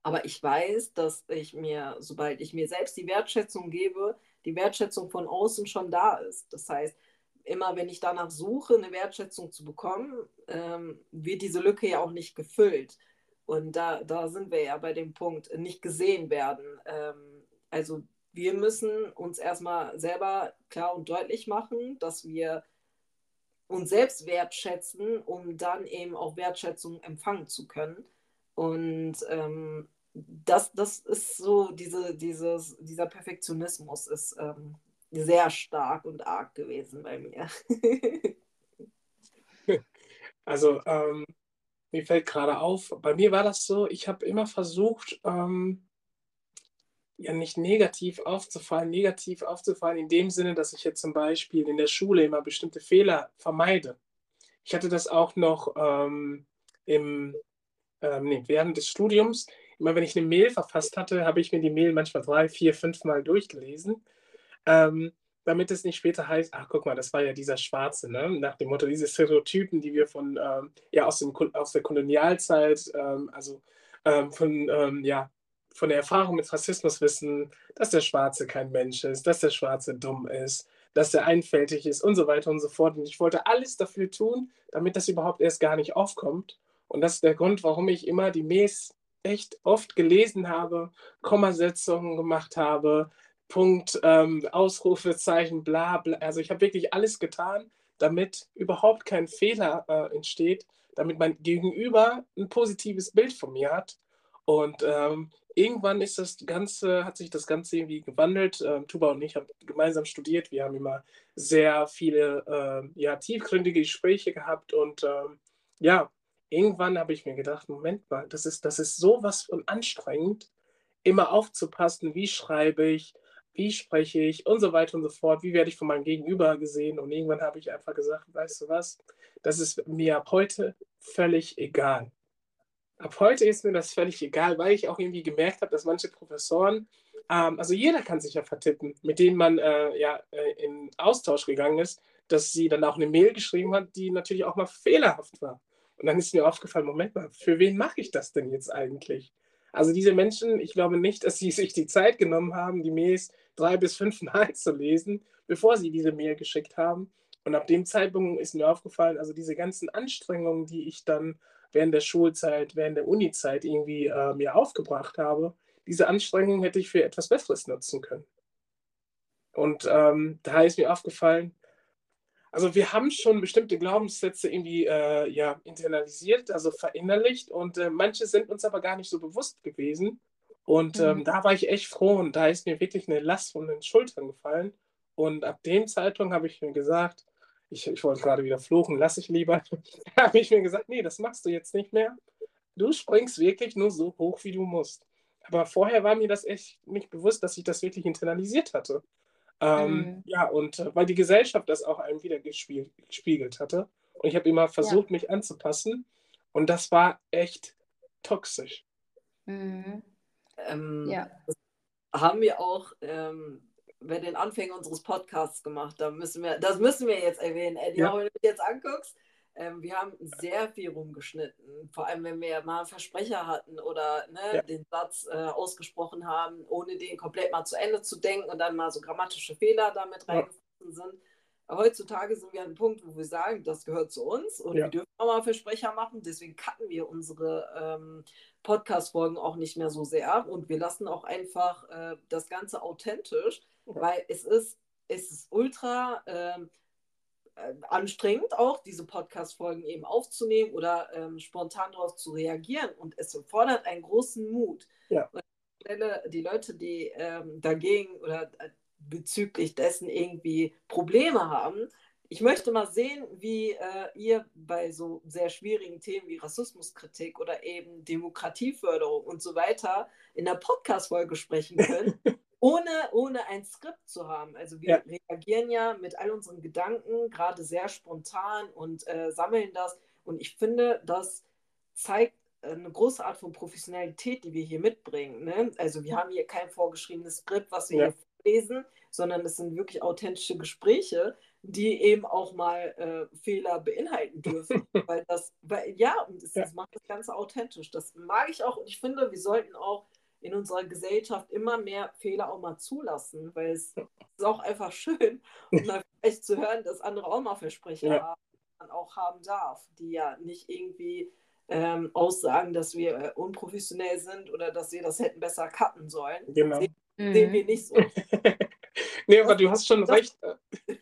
Aber ich weiß, dass ich mir, sobald ich mir selbst die Wertschätzung gebe, die Wertschätzung von außen schon da ist. Das heißt, immer wenn ich danach suche, eine Wertschätzung zu bekommen, ähm, wird diese Lücke ja auch nicht gefüllt. Und da, da sind wir ja bei dem Punkt, nicht gesehen werden. Ähm, also wir müssen uns erstmal selber klar und deutlich machen, dass wir uns selbst wertschätzen, um dann eben auch Wertschätzung empfangen zu können. Und ähm, das, das ist so, diese, dieses, dieser Perfektionismus ist ähm, sehr stark und arg gewesen bei mir. *laughs* also ähm, mir fällt gerade auf, bei mir war das so, ich habe immer versucht, ähm, ja nicht negativ aufzufallen, negativ aufzufallen in dem Sinne, dass ich jetzt zum Beispiel in der Schule immer bestimmte Fehler vermeide. Ich hatte das auch noch ähm, im, ähm, nee, während des Studiums. Immer wenn ich eine Mail verfasst hatte, habe ich mir die Mail manchmal drei, vier, fünf Mal durchgelesen, ähm, damit es nicht später heißt, ach guck mal, das war ja dieser Schwarze, ne? nach dem Motto, diese Stereotypen, die wir von, ähm, ja, aus, dem, aus der Kolonialzeit, ähm, also ähm, von, ähm, ja, von der Erfahrung mit Rassismus wissen, dass der Schwarze kein Mensch ist, dass der Schwarze dumm ist, dass er einfältig ist und so weiter und so fort. Und ich wollte alles dafür tun, damit das überhaupt erst gar nicht aufkommt. Und das ist der Grund, warum ich immer die Mails echt oft gelesen habe, Kommasetzungen gemacht habe, Punkt, ähm, Ausrufezeichen, bla bla. Also ich habe wirklich alles getan, damit überhaupt kein Fehler äh, entsteht, damit mein Gegenüber ein positives Bild von mir hat. Und ähm, irgendwann ist das Ganze, hat sich das Ganze irgendwie gewandelt. Ähm, Tuba und ich haben gemeinsam studiert. Wir haben immer sehr viele äh, ja, tiefgründige Gespräche gehabt. Und ähm, ja, irgendwann habe ich mir gedacht, Moment mal, das ist, das ist sowas von anstrengend, immer aufzupassen, wie schreibe ich, wie spreche ich und so weiter und so fort, wie werde ich von meinem Gegenüber gesehen. Und irgendwann habe ich einfach gesagt, weißt du was, das ist mir ab heute völlig egal. Ab heute ist mir das völlig egal, weil ich auch irgendwie gemerkt habe, dass manche Professoren, ähm, also jeder kann sich ja vertippen, mit denen man äh, ja äh, in Austausch gegangen ist, dass sie dann auch eine Mail geschrieben hat, die natürlich auch mal fehlerhaft war. Und dann ist mir aufgefallen, Moment mal, für wen mache ich das denn jetzt eigentlich? Also diese Menschen, ich glaube nicht, dass sie *laughs* sich die Zeit genommen haben, die Mails drei bis fünf Mal zu lesen, bevor sie diese Mail geschickt haben. Und ab dem Zeitpunkt ist mir aufgefallen, also diese ganzen Anstrengungen, die ich dann während der Schulzeit, während der Unizeit irgendwie äh, mir aufgebracht habe, diese Anstrengungen hätte ich für etwas Besseres nutzen können. Und ähm, da ist mir aufgefallen, also wir haben schon bestimmte Glaubenssätze irgendwie äh, ja, internalisiert, also verinnerlicht und äh, manche sind uns aber gar nicht so bewusst gewesen. Und ähm, mhm. da war ich echt froh und da ist mir wirklich eine Last von den Schultern gefallen. Und ab dem Zeitpunkt habe ich mir gesagt, ich, ich wollte gerade wieder fluchen, lass ich lieber. *laughs* da habe ich mir gesagt, nee, das machst du jetzt nicht mehr. Du springst wirklich nur so hoch, wie du musst. Aber vorher war mir das echt nicht bewusst, dass ich das wirklich internalisiert hatte. Ähm, mhm. Ja, und äh, weil die Gesellschaft das auch einem wieder gespiegelt, gespiegelt hatte. Und ich habe immer versucht, ja. mich anzupassen. Und das war echt toxisch. Mhm. Ähm, ja. haben wir auch ähm, bei den Anfängen unseres Podcasts gemacht. Da müssen wir, das müssen wir jetzt erwähnen, Eddie, ja. auch wenn du dich jetzt anguckst. Ähm, wir haben sehr viel rumgeschnitten, vor allem wenn wir mal Versprecher hatten oder ne, ja. den Satz äh, ausgesprochen haben, ohne den komplett mal zu Ende zu denken und dann mal so grammatische Fehler damit reingeflossen ja. sind. Heutzutage sind wir an einem Punkt, wo wir sagen, das gehört zu uns und ja. wir dürfen auch mal Versprecher machen. Deswegen cutten wir unsere ähm, Podcast-Folgen auch nicht mehr so sehr und wir lassen auch einfach äh, das Ganze authentisch, weil es ist, es ist ultra. Ähm, äh, anstrengend auch, diese Podcast-Folgen eben aufzunehmen oder ähm, spontan darauf zu reagieren. Und es fordert einen großen Mut. Ja. Die Leute, die ähm, dagegen oder äh, bezüglich dessen irgendwie Probleme haben, ich möchte mal sehen, wie äh, ihr bei so sehr schwierigen Themen wie Rassismuskritik oder eben Demokratieförderung und so weiter in der Podcast-Folge sprechen könnt. *laughs* ohne, ohne ein Skript zu haben. Also wir ja. reagieren ja mit all unseren Gedanken gerade sehr spontan und äh, sammeln das. Und ich finde, das zeigt eine große Art von Professionalität, die wir hier mitbringen. Ne? Also wir haben hier kein vorgeschriebenes Skript, was wir ja. hier lesen, sondern es sind wirklich authentische Gespräche, die eben auch mal äh, Fehler beinhalten dürfen. *laughs* weil das, weil, ja, und das, das macht das Ganze authentisch. Das mag ich auch und ich finde, wir sollten auch in unserer Gesellschaft immer mehr Fehler auch mal zulassen, weil es ist auch einfach schön, um dann vielleicht zu hören, dass andere auch mal Versprecher ja. haben, man auch haben darf, die ja nicht irgendwie ähm, aussagen, dass wir äh, unprofessionell sind oder dass wir das hätten besser cutten sollen. Genau. Mhm. sehen wir nicht so. *laughs* nee, aber du hast schon recht. Äh,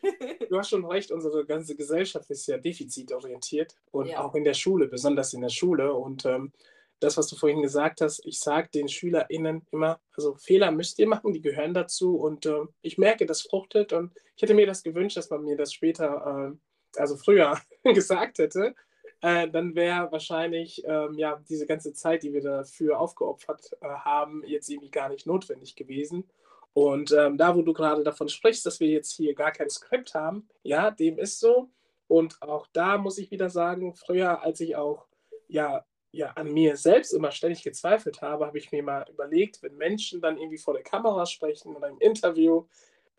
du hast schon recht, unsere ganze Gesellschaft ist ja defizitorientiert und ja. auch in der Schule, besonders in der Schule. Und ähm, das, was du vorhin gesagt hast, ich sage den SchülerInnen immer, also Fehler müsst ihr machen, die gehören dazu und äh, ich merke, das fruchtet und ich hätte mir das gewünscht, dass man mir das später, äh, also früher *laughs* gesagt hätte. Äh, dann wäre wahrscheinlich ähm, ja, diese ganze Zeit, die wir dafür aufgeopfert äh, haben, jetzt irgendwie gar nicht notwendig gewesen. Und ähm, da, wo du gerade davon sprichst, dass wir jetzt hier gar kein Skript haben, ja, dem ist so. Und auch da muss ich wieder sagen, früher, als ich auch ja ja an mir selbst immer ständig gezweifelt habe, habe ich mir mal überlegt, wenn Menschen dann irgendwie vor der Kamera sprechen oder im Interview,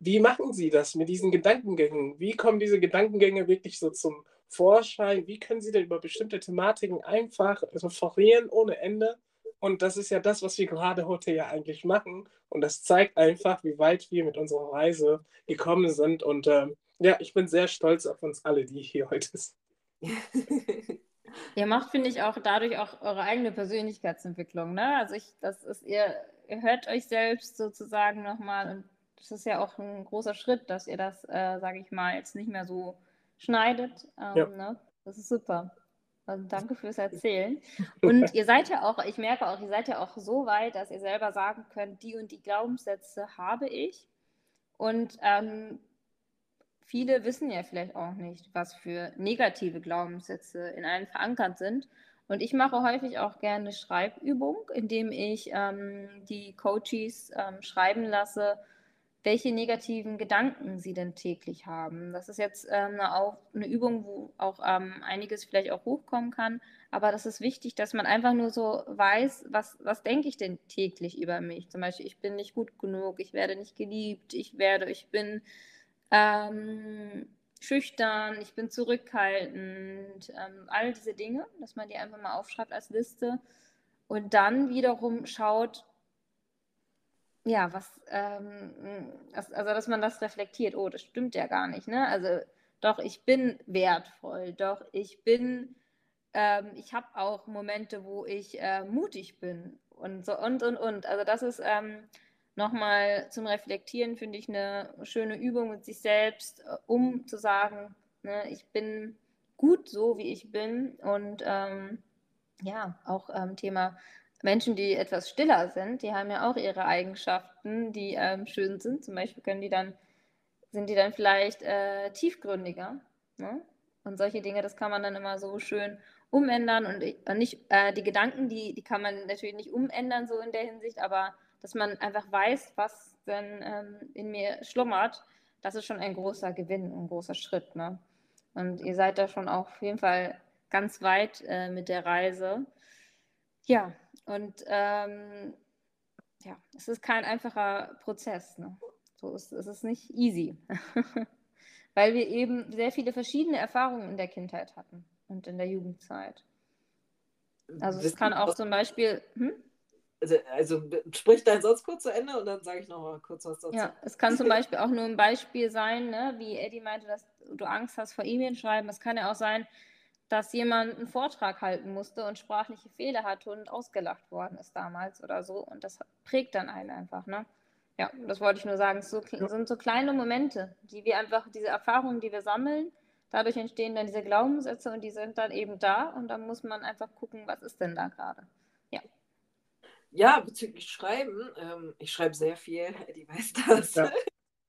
wie machen sie das mit diesen Gedankengängen? Wie kommen diese Gedankengänge wirklich so zum Vorschein? Wie können sie denn über bestimmte Thematiken einfach referieren ohne Ende? Und das ist ja das, was wir gerade heute ja eigentlich machen. Und das zeigt einfach, wie weit wir mit unserer Reise gekommen sind. Und ähm, ja, ich bin sehr stolz auf uns alle, die hier heute sind. *laughs* Ihr macht, finde ich, auch dadurch auch eure eigene Persönlichkeitsentwicklung. Ne? Also ich, das ist, ihr, ihr hört euch selbst sozusagen nochmal und das ist ja auch ein großer Schritt, dass ihr das, äh, sage ich mal, jetzt nicht mehr so schneidet. Ähm, ja. ne? Das ist super. Also danke fürs Erzählen. *laughs* Und ihr seid ja auch, ich merke auch, ihr seid ja auch so weit, dass ihr selber sagen könnt, die und die Glaubenssätze habe ich. Und ähm, viele wissen ja vielleicht auch nicht, was für negative Glaubenssätze in einem verankert sind. Und ich mache häufig auch gerne Schreibübung, indem ich ähm, die Coaches ähm, schreiben lasse, welche negativen Gedanken sie denn täglich haben. Das ist jetzt ähm, eine, eine, Übung, wo auch ähm, einiges vielleicht auch hochkommen kann, aber das ist wichtig, dass man einfach nur so weiß, was, was denke ich denn täglich über mich. Zum Beispiel, ich bin nicht gut genug, ich werde nicht geliebt, ich werde, ich bin ähm, schüchtern, ich bin zurückhaltend, ähm, all diese Dinge, dass man die einfach mal aufschreibt als Liste und dann wiederum schaut, ja, was, ähm, also dass man das reflektiert, oh, das stimmt ja gar nicht, ne? Also doch, ich bin wertvoll, doch, ich bin, ähm, ich habe auch Momente, wo ich äh, mutig bin und so und und und. Also das ist ähm, nochmal zum Reflektieren, finde ich, eine schöne Übung mit sich selbst, äh, um zu sagen, ne, ich bin gut so, wie ich bin und ähm, ja, auch ähm, Thema Menschen, die etwas stiller sind, die haben ja auch ihre Eigenschaften, die ähm, schön sind. Zum Beispiel können die dann, sind die dann vielleicht äh, tiefgründiger. Ne? Und solche Dinge, das kann man dann immer so schön umändern und, nicht äh, die Gedanken, die, die kann man natürlich nicht umändern, so in der Hinsicht, aber dass man einfach weiß, was denn ähm, in mir schlummert, das ist schon ein großer Gewinn, ein großer Schritt. Ne? Und ihr seid da schon auch auf jeden Fall ganz weit äh, mit der Reise. Ja, und ähm, ja, es ist kein einfacher Prozess. Ne? So ist, es ist nicht easy. *laughs* Weil wir eben sehr viele verschiedene Erfahrungen in der Kindheit hatten und in der Jugendzeit. Also es kann auch zum Beispiel. Hm? Also, also sprich deinen Satz kurz zu Ende und dann sage ich noch mal kurz was dazu. Ja, es kann zum Beispiel auch nur ein Beispiel sein, ne? wie Eddie meinte, dass du Angst hast vor E-Mail schreiben. Es kann ja auch sein, dass jemand einen Vortrag halten musste und sprachliche Fehler hatte und ausgelacht worden ist damals oder so. Und das prägt dann einen einfach, ne? Ja, das wollte ich nur sagen. Es so, sind so kleine Momente, die wir einfach, diese Erfahrungen, die wir sammeln, dadurch entstehen dann diese Glaubenssätze und die sind dann eben da und dann muss man einfach gucken, was ist denn da gerade. Ja. Ja, bezüglich Schreiben, ähm, ich schreibe sehr viel, *laughs* die weiß das. Ja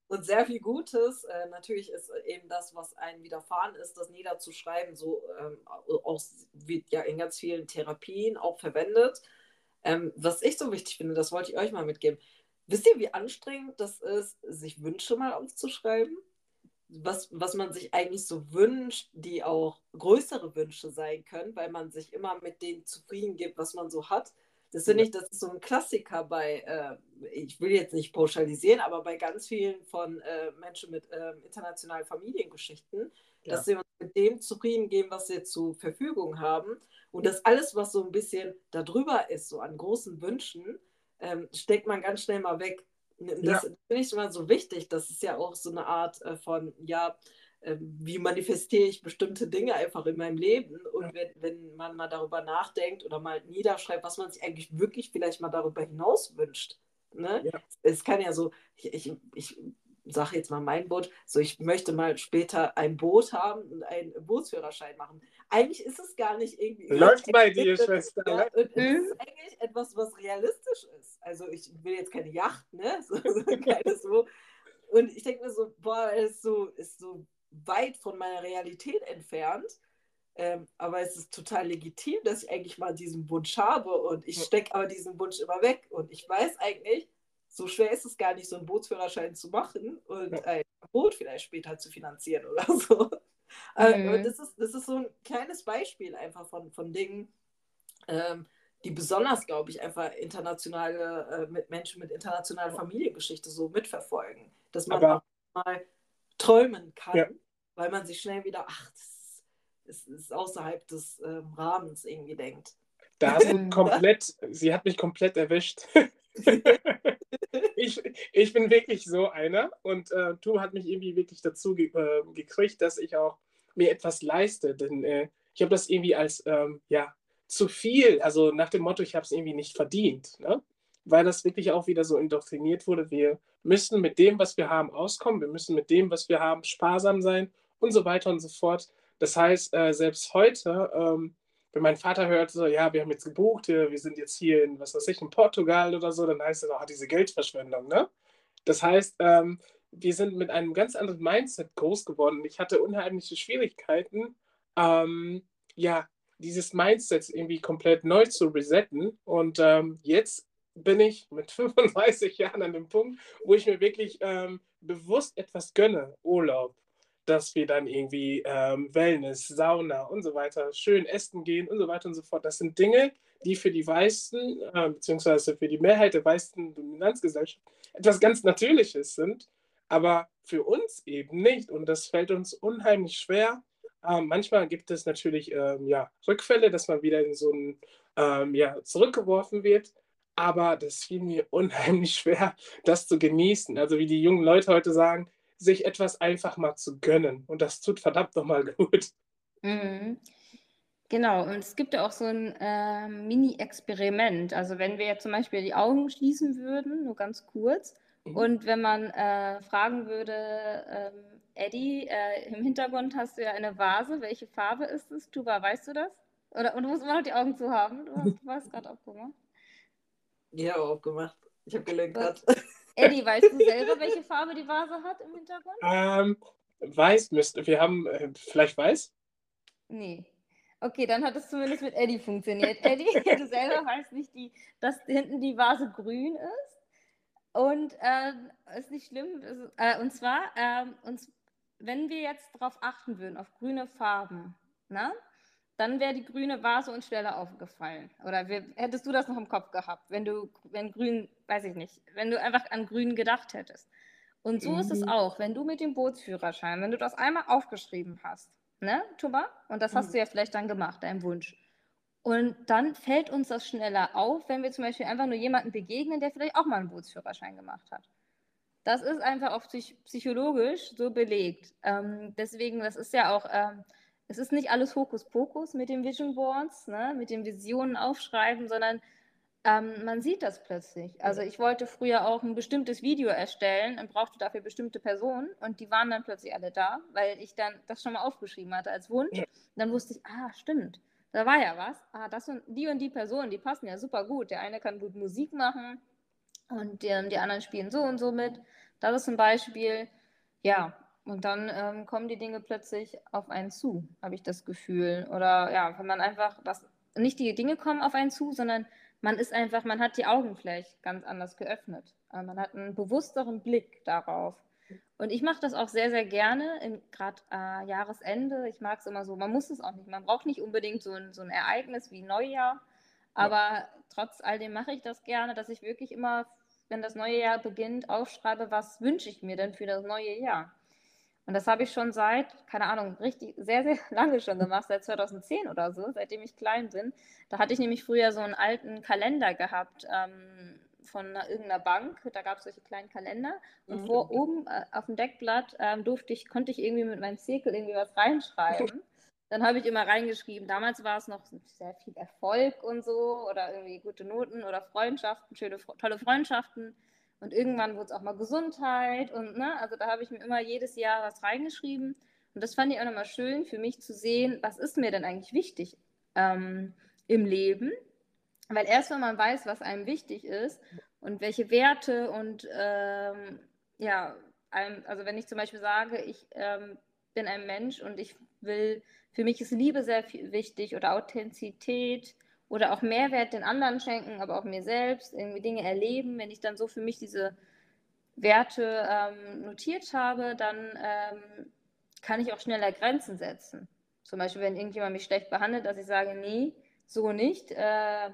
und sehr viel Gutes. Äh, natürlich ist eben das, was einem widerfahren ist, das niederzuschreiben, so ähm, auch wird ja in ganz vielen Therapien auch verwendet. Ähm, was ich so wichtig finde, das wollte ich euch mal mitgeben. Wisst ihr, wie anstrengend das ist, sich Wünsche mal aufzuschreiben? Was, was man sich eigentlich so wünscht, die auch größere Wünsche sein können, weil man sich immer mit dem zufrieden gibt, was man so hat. Das finde ich, das ist so ein Klassiker bei, äh, ich will jetzt nicht pauschalisieren, aber bei ganz vielen von äh, Menschen mit äh, internationalen Familiengeschichten, ja. dass sie uns mit dem zufrieden geben, was sie zur Verfügung haben. Und dass alles, was so ein bisschen darüber ist, so an großen Wünschen, ähm, steckt man ganz schnell mal weg. Das ja. finde ich immer so wichtig. Das ist ja auch so eine Art äh, von, ja, wie manifestiere ich bestimmte Dinge einfach in meinem Leben. Und wenn, wenn man mal darüber nachdenkt oder mal niederschreibt, was man sich eigentlich wirklich vielleicht mal darüber hinaus wünscht. Ne? Ja. Es kann ja so, ich, ich, ich sage jetzt mal mein Boot, so ich möchte mal später ein Boot haben und einen Bootsführerschein machen. Eigentlich ist es gar nicht irgendwie. Läuft bei dir, Schwester. Ja, und es ist eigentlich etwas, was realistisch ist. Also ich will jetzt keine Yacht, ne? *laughs* So, so, so. Und ich denke mir so, boah, ist so, ist so weit von meiner Realität entfernt. Ähm, aber es ist total legitim, dass ich eigentlich mal diesen Wunsch habe und ich stecke aber diesen Wunsch immer weg. Und ich weiß eigentlich, so schwer ist es gar nicht, so einen Bootsführerschein zu machen und ein Boot vielleicht später zu finanzieren oder *laughs* so. Mhm. das, ist, das ist so ein kleines Beispiel einfach von, von Dingen, ähm, die besonders, glaube ich, einfach internationale, äh, mit Menschen mit internationaler Familiengeschichte so mitverfolgen. Dass man aber, auch mal träumen kann. Ja weil man sich schnell wieder, ach, das ist, ist außerhalb des ähm, Rahmens irgendwie denkt. Da hast du komplett, sie hat mich komplett erwischt. *laughs* ich, ich bin wirklich so einer und äh, Tu hat mich irgendwie wirklich dazu ge äh, gekriegt, dass ich auch mir etwas leiste, denn äh, ich habe das irgendwie als ähm, ja, zu viel, also nach dem Motto, ich habe es irgendwie nicht verdient, ne? weil das wirklich auch wieder so indoktriniert wurde, wir müssen mit dem, was wir haben, auskommen, wir müssen mit dem, was wir haben, sparsam sein und so weiter und so fort. Das heißt, äh, selbst heute ähm, wenn mein Vater hört, so, ja, wir haben jetzt gebucht, wir sind jetzt hier in, was weiß ich, in Portugal oder so, dann heißt es auch diese Geldverschwendung, ne? Das heißt, ähm, wir sind mit einem ganz anderen Mindset groß geworden. Ich hatte unheimliche Schwierigkeiten, ähm, ja, dieses Mindset irgendwie komplett neu zu resetten. Und ähm, jetzt bin ich mit *laughs* 35 Jahren an dem Punkt, wo ich mir wirklich ähm, bewusst etwas gönne, Urlaub, dass wir dann irgendwie ähm, Wellness, Sauna und so weiter, schön essen gehen und so weiter und so fort. Das sind Dinge, die für die Weißen, äh, beziehungsweise für die Mehrheit der weißen Dominanzgesellschaft etwas ganz Natürliches sind, aber für uns eben nicht. Und das fällt uns unheimlich schwer. Ähm, manchmal gibt es natürlich ähm, ja, Rückfälle, dass man wieder in so ein ähm, ja, zurückgeworfen wird. Aber das fiel mir *laughs* unheimlich schwer, das zu genießen. Also wie die jungen Leute heute sagen, sich etwas einfach mal zu gönnen. Und das tut verdammt nochmal *laughs* gut. Mhm. Genau, und es gibt ja auch so ein äh, Mini-Experiment. Also wenn wir jetzt zum Beispiel die Augen schließen würden, nur ganz kurz, mhm. und wenn man äh, fragen würde, ähm, Eddie, äh, im Hintergrund hast du ja eine Vase, welche Farbe ist es? Tuba, weißt du das? Oder, und du musst immer noch die Augen zu haben. Du, hast, du warst gerade *laughs* aufgemacht. Ja, aufgemacht. Ich habe gelenkt. Eddie, weißt du selber, welche Farbe die Vase hat im Hintergrund? Ähm, weiß müsste. Wir haben äh, vielleicht weiß? Nee. Okay, dann hat es zumindest mit Eddie funktioniert. Eddie, *laughs* du selber weißt nicht, die, dass hinten die Vase grün ist. Und ähm, ist nicht schlimm. Ist, äh, und zwar, ähm, uns, wenn wir jetzt darauf achten würden, auf grüne Farben, na? Dann wäre die grüne Vase uns schneller aufgefallen. Oder wir, hättest du das noch im Kopf gehabt, wenn du, wenn grün, weiß ich nicht, wenn du einfach an grün gedacht hättest. Und so mhm. ist es mhm. auch, wenn du mit dem Bootsführerschein, wenn du das einmal aufgeschrieben hast, ne, Tuba? Und das hast mhm. du ja vielleicht dann gemacht, dein Wunsch. Und dann fällt uns das schneller auf, wenn wir zum Beispiel einfach nur jemanden begegnen, der vielleicht auch mal einen Bootsführerschein gemacht hat. Das ist einfach auch psych psychologisch so belegt. Ähm, deswegen, das ist ja auch, ähm, es ist nicht alles Hokuspokus mit den Vision Boards, ne, mit den Visionen aufschreiben, sondern ähm, man sieht das plötzlich. Also ich wollte früher auch ein bestimmtes Video erstellen und brauchte dafür bestimmte Personen und die waren dann plötzlich alle da, weil ich dann das schon mal aufgeschrieben hatte als Wunsch. Und dann wusste ich, ah, stimmt, da war ja was. Ah, das und die und die Personen, die passen ja super gut. Der eine kann gut Musik machen und die, die anderen spielen so und so mit. Das ist ein Beispiel. Ja, und dann ähm, kommen die Dinge plötzlich auf einen zu, habe ich das Gefühl. Oder ja, wenn man einfach, das, nicht die Dinge kommen auf einen zu, sondern man ist einfach, man hat die Augen vielleicht ganz anders geöffnet. Äh, man hat einen bewussteren Blick darauf. Und ich mache das auch sehr, sehr gerne, gerade äh, Jahresende. Ich mag es immer so, man muss es auch nicht, man braucht nicht unbedingt so ein, so ein Ereignis wie Neujahr. Aber ja. trotz all dem mache ich das gerne, dass ich wirklich immer, wenn das neue Jahr beginnt, aufschreibe, was wünsche ich mir denn für das neue Jahr. Und das habe ich schon seit, keine Ahnung, richtig sehr, sehr *laughs* lange schon gemacht, seit 2010 oder so, seitdem ich klein bin. Da hatte ich nämlich früher so einen alten Kalender gehabt ähm, von einer, irgendeiner Bank. Da gab es solche kleinen Kalender. Und mhm. vor oben äh, auf dem Deckblatt ähm, durfte ich, konnte ich irgendwie mit meinem Zirkel irgendwie was reinschreiben. *laughs* Dann habe ich immer reingeschrieben. Damals war es noch sehr viel Erfolg und so oder irgendwie gute Noten oder Freundschaften, schöne, tolle Freundschaften. Und irgendwann wurde es auch mal Gesundheit und ne, also da habe ich mir immer jedes Jahr was reingeschrieben. Und das fand ich auch nochmal schön für mich zu sehen, was ist mir denn eigentlich wichtig ähm, im Leben. Weil erst wenn man weiß, was einem wichtig ist und welche Werte und ähm, ja, einem, also wenn ich zum Beispiel sage, ich ähm, bin ein Mensch und ich will, für mich ist Liebe sehr wichtig oder Authentizität oder auch Mehrwert den anderen schenken, aber auch mir selbst, irgendwie Dinge erleben. Wenn ich dann so für mich diese Werte ähm, notiert habe, dann ähm, kann ich auch schneller Grenzen setzen. Zum Beispiel, wenn irgendjemand mich schlecht behandelt, dass ich sage, nee, so nicht, ähm,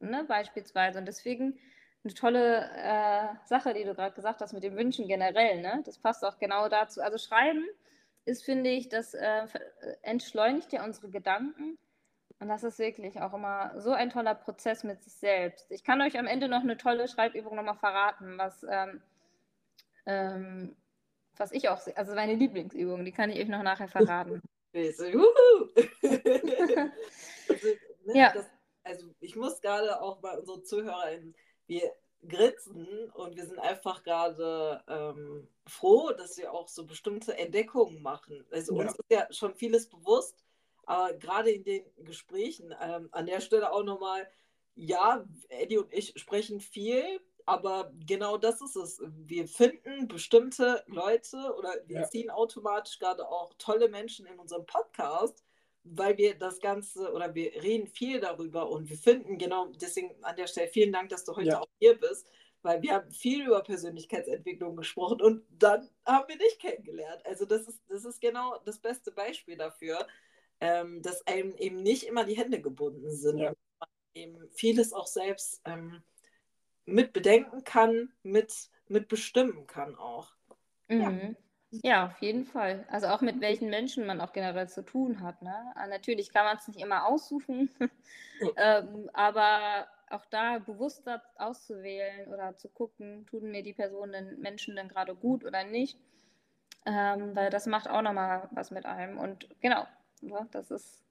ne, beispielsweise. Und deswegen eine tolle äh, Sache, die du gerade gesagt hast mit dem Wünschen generell. Ne? Das passt auch genau dazu. Also Schreiben ist, finde ich, das äh, entschleunigt ja unsere Gedanken Und das ist wirklich auch immer so ein toller Prozess mit sich selbst. Ich kann euch am Ende noch eine tolle Schreibübung nochmal verraten, was, ähm, ähm, was ich auch sehe. Also meine Lieblingsübung, die kann ich euch noch nachher verraten. *laughs* *laughs* also, ne, Ja. das, also ich muss gerade auch bei unseren ZuhörerInnen, wir grinsen und wir sind einfach gerade ähm, froh, dass wir auch so bestimmte Entdeckungen machen. Also Ja. uns ist ja schon vieles bewusst, aber gerade in den Gesprächen, ähm, an der Stelle auch nochmal, ja, Eddie und ich sprechen viel, aber genau das ist es. Wir finden bestimmte Leute oder wir Ja. ziehen automatisch gerade auch tolle Menschen in unserem Podcast, weil wir das Ganze oder wir reden viel darüber und wir finden genau, deswegen an der Stelle vielen Dank, dass du heute Ja. auch hier bist, weil wir haben viel über Persönlichkeitsentwicklung gesprochen und dann haben wir dich kennengelernt. Also das ist, das ist genau das beste Beispiel dafür, ähm, dass einem eben nicht immer die Hände gebunden sind Ja. man eben vieles auch selbst ähm, mit bedenken kann, mit, mit bestimmen kann auch. Ja. Mhm. Ja, auf jeden Fall. Also auch mit welchen Menschen man auch generell zu tun hat. Ne? Ah, Natürlich kann man es nicht immer aussuchen, *laughs* ähm, aber auch da bewusster auszuwählen oder zu gucken, tun mir die Personen, den Menschen denn gerade gut oder nicht, ähm, weil das macht auch nochmal was mit einem. Und genau, ja, das ist,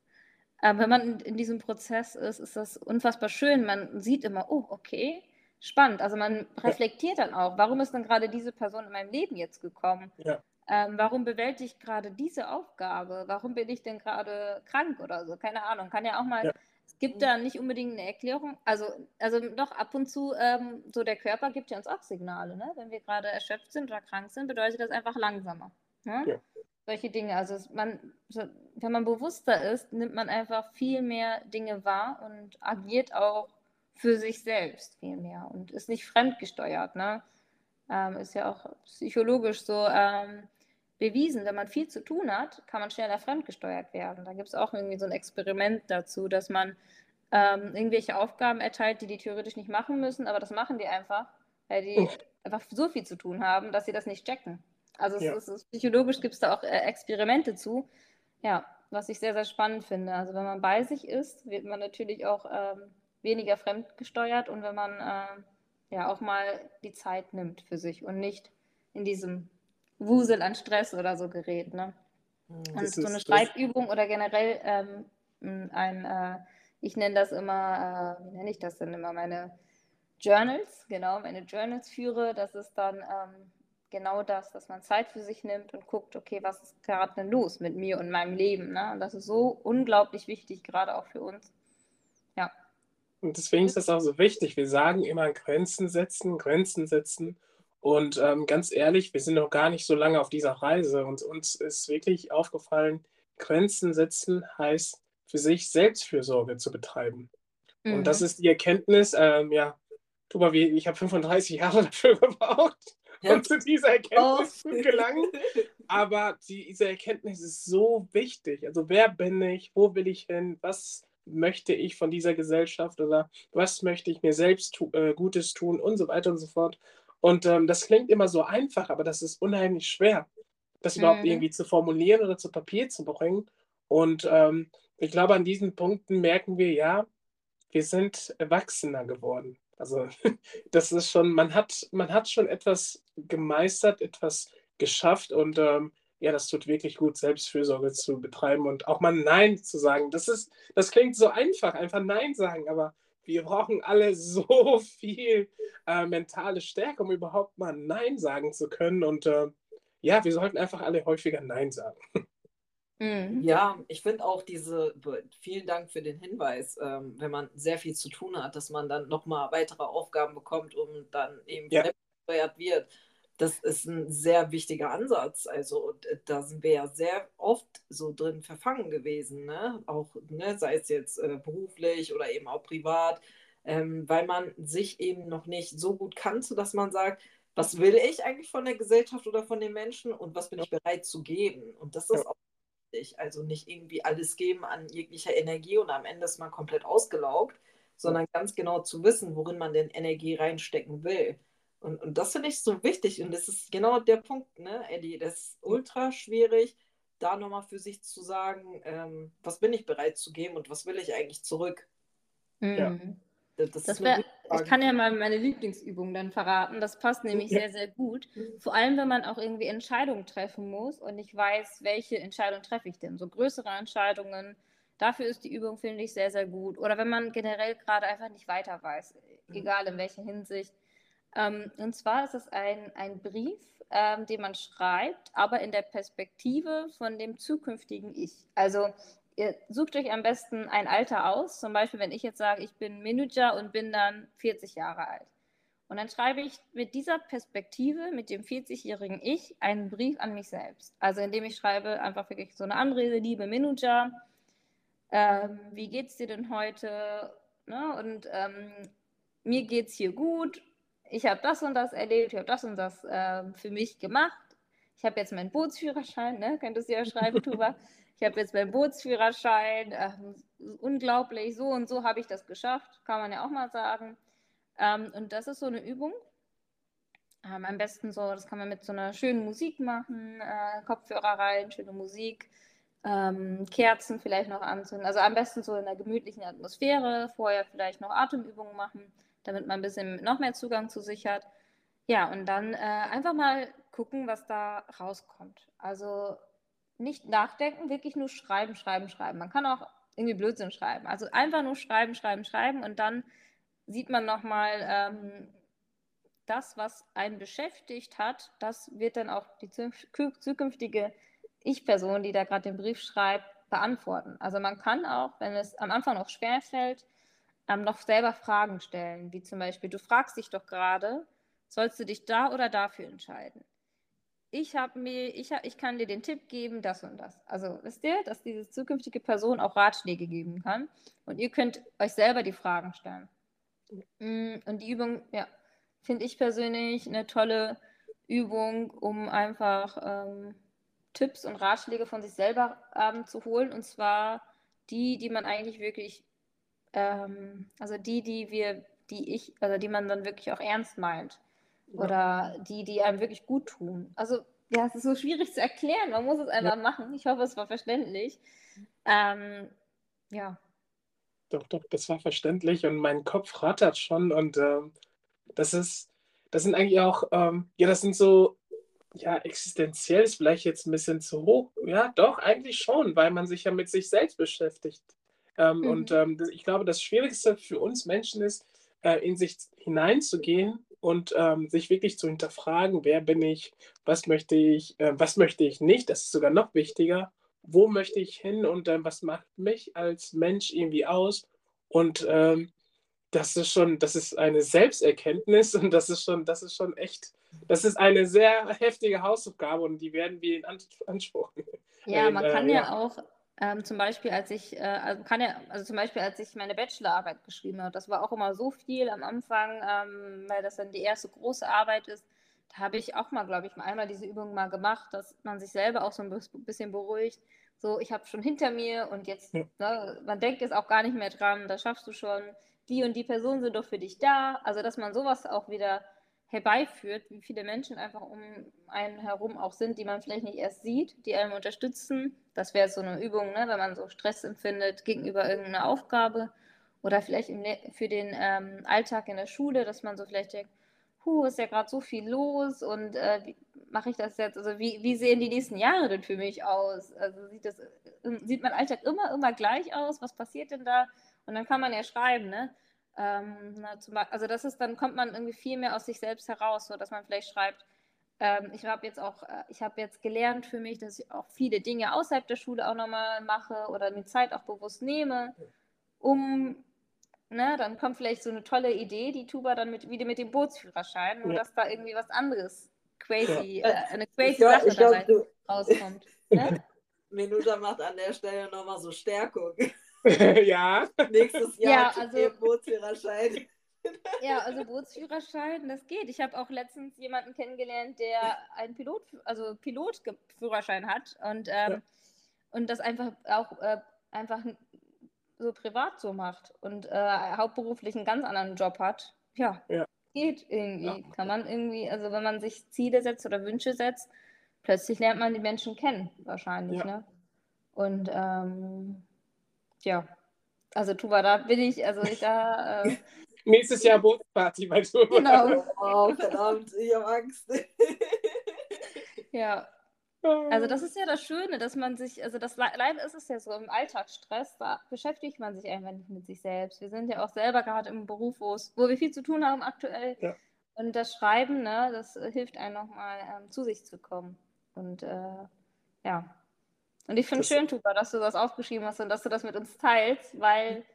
äh, wenn man in, diesem Prozess ist, ist das unfassbar schön. Man sieht immer, oh, okay, spannend. Also man reflektiert dann auch, warum ist denn gerade diese Person in meinem Leben jetzt gekommen? Ja. Ähm, warum bewältige ich gerade diese Aufgabe? Warum bin ich denn gerade krank oder so? Keine Ahnung. Kann ja auch mal, Ja. es gibt da nicht unbedingt eine Erklärung. Also, also doch ab und zu, ähm, so der Körper gibt ja uns auch Signale. Ne? Wenn wir gerade erschöpft sind oder krank sind, bedeutet das einfach langsamer. Ne? Ja. Solche Dinge. Also man, wenn man bewusster ist, nimmt man einfach viel mehr Dinge wahr und agiert auch für sich selbst viel mehr und ist nicht fremdgesteuert. Ne? Ähm, ist ja auch psychologisch so ähm, bewiesen. Wenn man viel zu tun hat, kann man schneller fremdgesteuert werden. Da gibt es auch irgendwie so ein Experiment dazu, dass man ähm, irgendwelche Aufgaben erteilt, die die theoretisch nicht machen müssen, aber das machen die einfach, weil die Oh. einfach so viel zu tun haben, dass sie das nicht checken. Also es Ja. ist, es ist, psychologisch gibt es da auch äh, Experimente zu. Ja, was ich sehr, sehr spannend finde. Also wenn man bei sich ist, wird man natürlich auch ähm, weniger fremdgesteuert und wenn man ähm, ja auch mal die Zeit nimmt für sich und nicht in diesem Wusel an Stress oder so gerät. Ne? Und Das so eine Schreibübung oder generell ähm, ein, äh, ich nenne das immer, äh, wie nenne ich das denn immer, meine Journals, genau, meine Journals führe, das ist dann ähm, genau das, dass man Zeit für sich nimmt und guckt, okay, was ist gerade denn los mit mir und meinem Leben. Ne? Und das ist so unglaublich wichtig, gerade auch für uns. Ja. Und deswegen ist das auch so wichtig. Wir sagen immer Grenzen setzen, Grenzen setzen. Und ähm, ganz ehrlich, wir sind noch gar nicht so lange auf dieser Reise. Und uns ist wirklich aufgefallen, Grenzen setzen heißt für sich Selbstfürsorge zu betreiben. Mhm. Und das ist die Erkenntnis, ähm, ja, Tuba, wie- ich habe 35 Jahre *laughs* dafür gebraucht. Um zu dieser Erkenntnis Oh. zu gelangen. Aber diese Erkenntnis ist so wichtig. Also wer bin ich? Wo will ich hin? Was möchte ich von dieser Gesellschaft oder was möchte ich mir selbst tu äh, Gutes tun und so weiter und so fort. Und ähm, das klingt immer so einfach, aber das ist unheimlich schwer, das überhaupt Mhm. irgendwie zu formulieren oder zu Papier zu bringen. Und ähm, ich glaube, an diesen Punkten merken wir, ja, wir sind erwachsener geworden. Also *laughs* das ist schon, man hat, man hat schon etwas gemeistert, etwas geschafft und ähm, ja, das tut wirklich gut, Selbstfürsorge zu betreiben und auch mal Nein zu sagen. Das ist, das klingt so einfach, einfach Nein sagen, aber wir brauchen alle *laughs* so viel äh, mentale Stärke, um überhaupt mal Nein sagen zu können. Und äh, ja, wir sollten einfach alle häufiger Nein sagen. *laughs* Mhm. Ja, ich finde auch diese, vielen Dank für den Hinweis, ähm, wenn man sehr viel zu tun hat, dass man dann nochmal weitere Aufgaben bekommt und dann eben Ja. Gesteuert wird. Das ist ein sehr wichtiger Ansatz. Also und, äh, da sind wir ja sehr oft so drin verfangen gewesen, ne? Auch, ne, sei es jetzt äh, beruflich oder eben auch privat, ähm, weil man sich eben noch nicht so gut kannte, dass man sagt, was will ich eigentlich von der Gesellschaft oder von den Menschen und was bin ich bereit zu geben? Und das ist Ja. auch wichtig. Also nicht irgendwie alles geben an jeglicher Energie und am Ende ist man komplett ausgelaugt, sondern ganz genau zu wissen, worin man denn Energie reinstecken will. Und, und das finde ich so wichtig. Und das ist genau der Punkt, ne, Eddie? Das ist ultra schwierig, da nochmal für sich zu sagen, ähm, was bin ich bereit zu geben und was will ich eigentlich zurück. Mhm. Ja. Das, das wär, ich kann ja mal meine Lieblingsübung dann verraten. Das passt nämlich ja. sehr, sehr gut. Vor allem, wenn man auch irgendwie Entscheidungen treffen muss und ich weiß, welche Entscheidung treffe ich denn. So größere Entscheidungen, dafür ist die Übung, finde ich, sehr, sehr gut. Oder wenn man generell gerade einfach nicht weiter weiß, mhm. egal in welcher Hinsicht. Ähm, und zwar ist es ein, ein Brief, ähm, den man schreibt, aber in der Perspektive von dem zukünftigen Ich. Also ihr sucht euch am besten ein Alter aus. Zum Beispiel, wenn ich jetzt sage, ich bin Manager und bin dann 40 Jahre alt. Und dann schreibe ich mit dieser Perspektive, mit dem 40-jährigen Ich, einen Brief an mich selbst. Also indem ich schreibe einfach wirklich so eine Anrede, liebe Manager, ähm, wie geht's dir denn heute? Ne? Und ähm, mir geht's hier gut. Ich habe das und das erlebt, ich habe das und das äh, für mich gemacht. Ich habe jetzt meinen Bootsführerschein, ne? könntest du ja *laughs* schreiben, Tuba ich habe jetzt meinen Bootsführerschein, äh, unglaublich, so und so habe ich das geschafft, kann man ja auch mal sagen. Ähm, und das ist so eine Übung. Ähm, am besten so, das kann man mit so einer schönen Musik machen, äh, Kopfhörer rein, schöne Musik, ähm, Kerzen vielleicht noch anzünden. Also am besten so in einer gemütlichen Atmosphäre, vorher vielleicht noch Atemübungen machen, damit man ein bisschen noch mehr Zugang zu sich hat. Ja, und dann äh, einfach mal gucken, was da rauskommt. Also nicht nachdenken, wirklich nur schreiben, schreiben, schreiben. Man kann auch irgendwie Blödsinn schreiben. Also einfach nur schreiben, schreiben, schreiben und dann sieht man nochmal ähm, das, was einen beschäftigt hat, das wird dann auch die zukünftige Ich-Person, die da gerade den Brief schreibt, beantworten. Also man kann auch, wenn es am Anfang noch schwer fällt, ähm, noch selber Fragen stellen, wie zum Beispiel, du fragst dich doch gerade, sollst du dich da oder dafür entscheiden? ich habe mir, ich, ich kann dir den Tipp geben, das und das. Also wisst ihr, dass diese zukünftige Person auch Ratschläge geben kann und ihr könnt euch selber die Fragen stellen. Mm, und die Übung, ja, finde ich persönlich eine tolle Übung, um einfach ähm, Tipps und Ratschläge von sich selber ähm, zu holen. Und zwar die, die man eigentlich wirklich, ähm, also die, die wir, die ich, also die man dann wirklich auch ernst meint oder die, die einem wirklich gut tun. Also ja, es ist so schwierig zu erklären. Man muss es einfach ja. machen. Ich hoffe, es war verständlich. Ähm, ja. Doch, doch, das war verständlich und mein Kopf rattert schon und ähm, das ist, das sind eigentlich auch, ähm, ja, das sind so, ja, existenziell ist vielleicht jetzt ein bisschen zu hoch. Ja, doch, eigentlich schon, weil man sich ja mit sich selbst beschäftigt. Ähm, mhm. Und ähm, ich glaube, das Schwierigste für uns Menschen ist, äh, in sich hineinzugehen und ähm, sich wirklich zu hinterfragen, wer bin ich, was möchte ich, äh, was möchte ich nicht, das ist sogar noch wichtiger, wo möchte ich hin und äh, was macht mich als Mensch irgendwie aus und ähm, das ist schon, das ist eine Selbsterkenntnis und das ist schon, das ist schon echt, das ist eine sehr heftige Hausaufgabe und die werden wir in Anspruch nehmen. Ja, man kann äh, ja, ja auch ähm, zum Beispiel, als ich, äh, also kann ja, also zum Beispiel, als ich meine Bachelorarbeit geschrieben habe, das war auch immer so viel am Anfang, ähm, weil das dann die erste große Arbeit ist. Da habe ich auch mal, glaube ich, mal einmal diese Übung mal gemacht, dass man sich selber auch so ein bisschen beruhigt. So, ich habe schon hinter mir und jetzt, ja. ne, man denkt jetzt auch gar nicht mehr dran, das schaffst du schon. Die und die Personen sind doch für dich da. Also, dass man sowas auch wieder herbeiführt, wie viele Menschen einfach um einen herum auch sind, die man vielleicht nicht erst sieht, die einem unterstützen. Das wäre so eine Übung, ne, wenn man so Stress empfindet gegenüber irgendeiner Aufgabe oder vielleicht im, für den ähm, Alltag in der Schule, dass man so vielleicht denkt, huh, ist ja gerade so viel los und äh, mache ich das jetzt? Also wie, wie sehen die nächsten Jahre denn für mich aus? Also sieht das, sieht mein Alltag immer, immer gleich aus? Was passiert denn da? Und dann kann man ja schreiben, ne? Ähm, na, zum, also das ist, dann kommt man irgendwie viel mehr aus sich selbst heraus, so dass man vielleicht schreibt, ähm, ich habe jetzt auch, äh, ich habe jetzt gelernt für mich, dass ich auch viele Dinge außerhalb der Schule auch nochmal mache oder mir Zeit auch bewusst nehme, um, ne, dann kommt vielleicht so eine tolle Idee, die Tuba dann mit, wieder mit dem Bootsführerschein, nur ja. dass da irgendwie was anderes crazy, ja. äh, eine crazy glaub, Sache glaub, dabei du, rauskommt. Ne? *laughs* Minuta macht an der Stelle nochmal so Stärkung. *laughs* ja. Nächstes Jahr ja, also, Bootsführerschein. *laughs* Ja, also Bootsführerschein, das geht. Ich habe auch letztens jemanden kennengelernt, der einen Pilot, also Pilotführerschein hat und, ähm, ja. und das einfach auch äh, einfach so privat so macht und äh, hauptberuflich einen ganz anderen Job hat. Ja, ja. geht irgendwie. Ja. Kann man irgendwie, also wenn man sich Ziele setzt oder Wünsche setzt, plötzlich lernt man die Menschen kennen, wahrscheinlich. Ja. Ne? Und ähm, ja, also Tuba, da bin ich, also ich da. Äh, *laughs* Nächstes Jahr Bootsparty bei Tuba. Genau. Oh, verdammt, ich habe Angst. *laughs* ja. Also das ist ja das Schöne, dass man sich, also das leider ist es ja so im Alltagsstress, da beschäftigt man sich einfach nicht mit sich selbst. Wir sind ja auch selber gerade im Beruf, wo wir viel zu tun haben aktuell. Ja. Und das Schreiben, ne, das hilft einem nochmal ähm, zu sich zu kommen. Und äh, ja. Und ich finde es schön, Tuba, dass du das aufgeschrieben hast und dass du das mit uns teilst, weil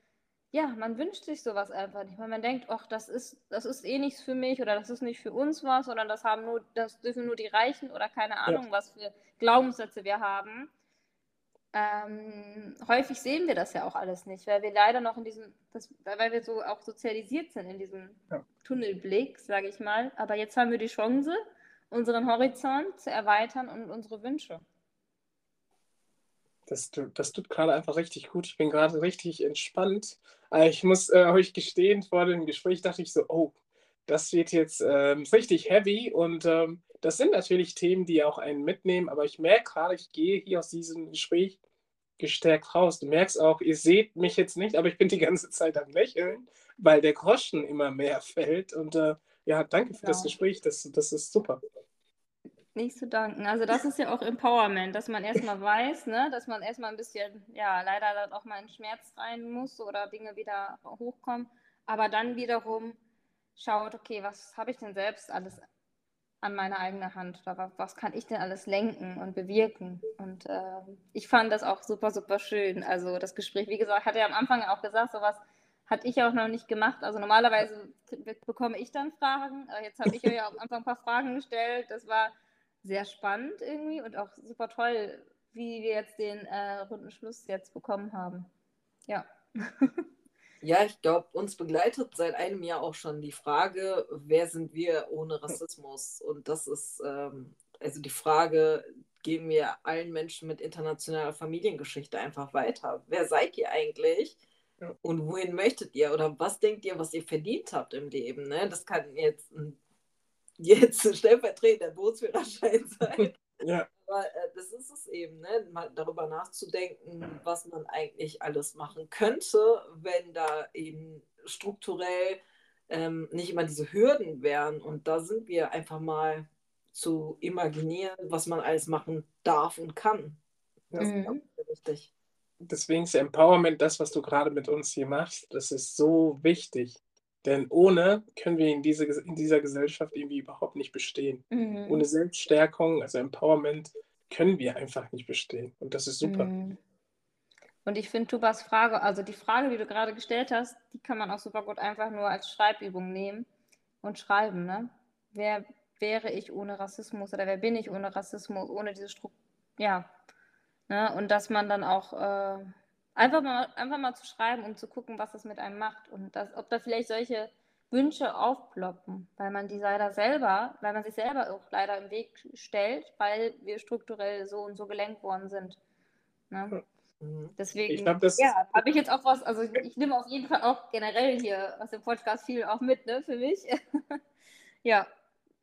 ja, man wünscht sich sowas einfach nicht, weil man denkt, ach, das ist, das ist eh nichts für mich oder das ist nicht für uns was, sondern das haben nur, das dürfen nur die Reichen oder keine Ahnung, ja. was für Glaubenssätze wir haben. Ähm, häufig sehen wir das ja auch alles nicht, weil wir leider noch in diesem, das, weil wir so auch sozialisiert sind in diesem ja. Tunnelblick, sage ich mal. Aber jetzt haben wir die Chance, unseren Horizont zu erweitern und unsere Wünsche. Das, das tut gerade einfach richtig gut. Ich bin gerade richtig entspannt. Äh, ich muss äh, euch gestehen, vor dem Gespräch dachte ich so, oh, das wird jetzt ähm, richtig heavy und ähm, das sind natürlich Themen, die auch einen mitnehmen, aber ich merke gerade, ich gehe hier aus diesem Gespräch gestärkt raus. Du merkst auch, ihr seht mich jetzt nicht, aber ich bin die ganze Zeit am Lächeln, weil der Groschen immer mehr fällt und äh, ja, danke für ja. das Gespräch, das, das ist super. Nicht zu danken. Also das ist ja auch Empowerment, dass man erstmal weiß, ne, dass man erstmal ein bisschen, ja, leider dann auch mal in Schmerz rein muss oder Dinge wieder hochkommen, aber dann wiederum schaut, okay, was habe ich denn selbst alles an meiner eigenen Hand? Oder was kann ich denn alles lenken und bewirken? Und äh, ich fand das auch super, super schön. Also das Gespräch, wie gesagt, hat er am Anfang auch gesagt, sowas hatte ich auch noch nicht gemacht. Also normalerweise bekomme ich dann Fragen. Jetzt habe ich ja am Anfang ein paar Fragen gestellt. Das war sehr spannend irgendwie und auch super toll, wie wir jetzt den äh, runden Schluss jetzt bekommen haben. Ja. *laughs* Ja, ich glaube, uns begleitet seit einem Jahr auch schon die Frage, wer sind wir ohne Rassismus? Und das ist ähm, also die Frage, geben wir allen Menschen mit internationaler Familiengeschichte einfach weiter. Wer seid ihr eigentlich? Und wohin möchtet ihr? Oder was denkt ihr, was ihr verdient habt im Leben? Ne? Das kann jetzt ein jetzt stellvertretender Bootsführerschein *laughs* sein. Ja. Aber äh, das ist es eben, ne? mal darüber nachzudenken, was man eigentlich alles machen könnte, wenn da eben strukturell ähm, nicht immer diese Hürden wären. Und da sind wir einfach mal zu imaginieren, was man alles machen darf und kann. Das mhm. ist wichtig. Deswegen ist Empowerment das, was du gerade mit uns hier machst. Das ist so wichtig. Denn ohne können wir in, diese, in dieser Gesellschaft irgendwie überhaupt nicht bestehen. Mhm. Ohne Selbststärkung, also Empowerment, können wir einfach nicht bestehen. Und das ist super. Mhm. Und ich finde Tubas Frage, also die Frage, die du gerade gestellt hast, die kann man auch super gut einfach nur als Schreibübung nehmen und schreiben. Ne? Wer wäre ich ohne Rassismus oder wer bin ich ohne Rassismus, ohne diese Struktur? Ja. Ne? Und dass man dann auch äh, Einfach mal, einfach mal zu schreiben, um zu gucken, was es mit einem macht und das, ob da vielleicht solche Wünsche aufploppen, weil man die leider selber, weil man sich selber auch leider im Weg stellt, weil wir strukturell so und so gelenkt worden sind. Ne? Mhm. Deswegen, glaub, ja, habe ich jetzt auch was, also ich, ich, nehme auf jeden Fall auch generell hier aus dem Podcast viel auch mit, ne, für mich. *laughs* ja.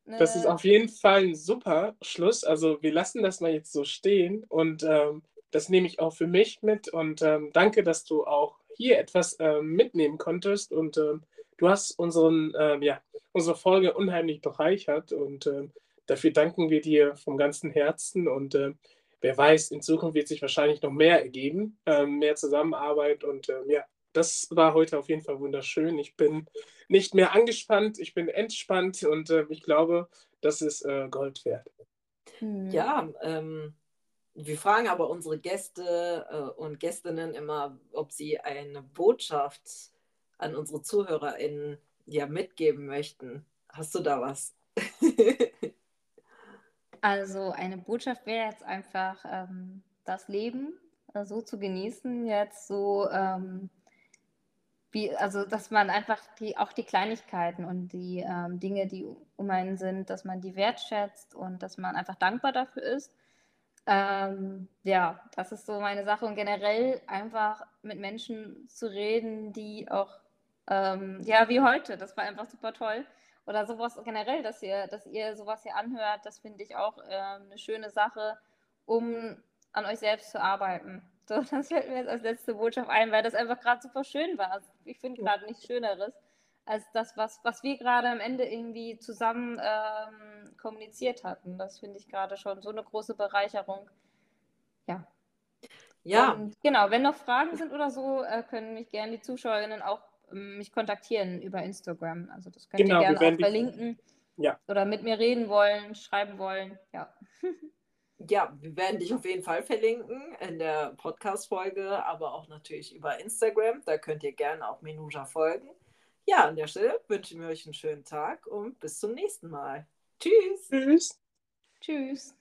Das ist auf jeden Fall ein super Schluss. Also wir lassen das mal jetzt so stehen und ähm, das nehme ich auch für mich mit und ähm, danke, dass du auch hier etwas ähm, mitnehmen konntest und ähm, du hast unseren, ähm, ja, unsere Folge unheimlich bereichert und ähm, dafür danken wir dir vom ganzen Herzen und ähm, wer weiß, in Zukunft wird sich wahrscheinlich noch mehr ergeben, mehr Zusammenarbeit und ja, das war heute auf jeden Fall wunderschön. Ich bin nicht mehr angespannt, ich bin entspannt und äh, ich glaube, das ist äh, Gold wert. Ja, ähm, wir fragen aber unsere Gäste äh, und Gästinnen immer, ob sie eine Botschaft an unsere ZuhörerInnen ja mitgeben möchten. Hast du da was? *laughs* also eine Botschaft wäre jetzt einfach ähm, das Leben äh, so zu genießen, jetzt so ähm, wie, also dass man einfach die, auch die Kleinigkeiten und die ähm, Dinge, die um einen sind, dass man die wertschätzt und dass man einfach dankbar dafür ist ähm, ja, das ist so meine Sache und generell einfach mit Menschen zu reden, die auch, ähm, ja, wie heute, das war einfach super toll. oder sowas generell, dass ihr, dass ihr sowas hier anhört, das finde ich auch äh, eine schöne Sache, um an euch selbst zu arbeiten. So, *laughs* das fällt mir jetzt als letzte Botschaft ein, weil das einfach gerade super schön war. Also ich finde gerade nichts Schöneres als das, was, was wir gerade am Ende irgendwie zusammen ähm, kommuniziert hatten. Das finde ich gerade schon so eine große Bereicherung. Ja. Ja. Und genau, wenn noch Fragen sind oder so, äh, können mich gerne die Zuschauerinnen auch ähm, mich kontaktieren über Instagram. Also das könnt genau, ihr gerne auch verlinken. Ja. Oder mit mir reden wollen, schreiben wollen. Ja. *laughs* Ja, wir werden dich auf jeden Fall verlinken in der Podcast-Folge, aber auch natürlich über Instagram. Da könnt ihr gerne auch Menuja folgen. Ja, an der Stelle wünschen wir euch einen schönen Tag und bis zum nächsten Mal. Tschüss. Tschüss. Tschüss.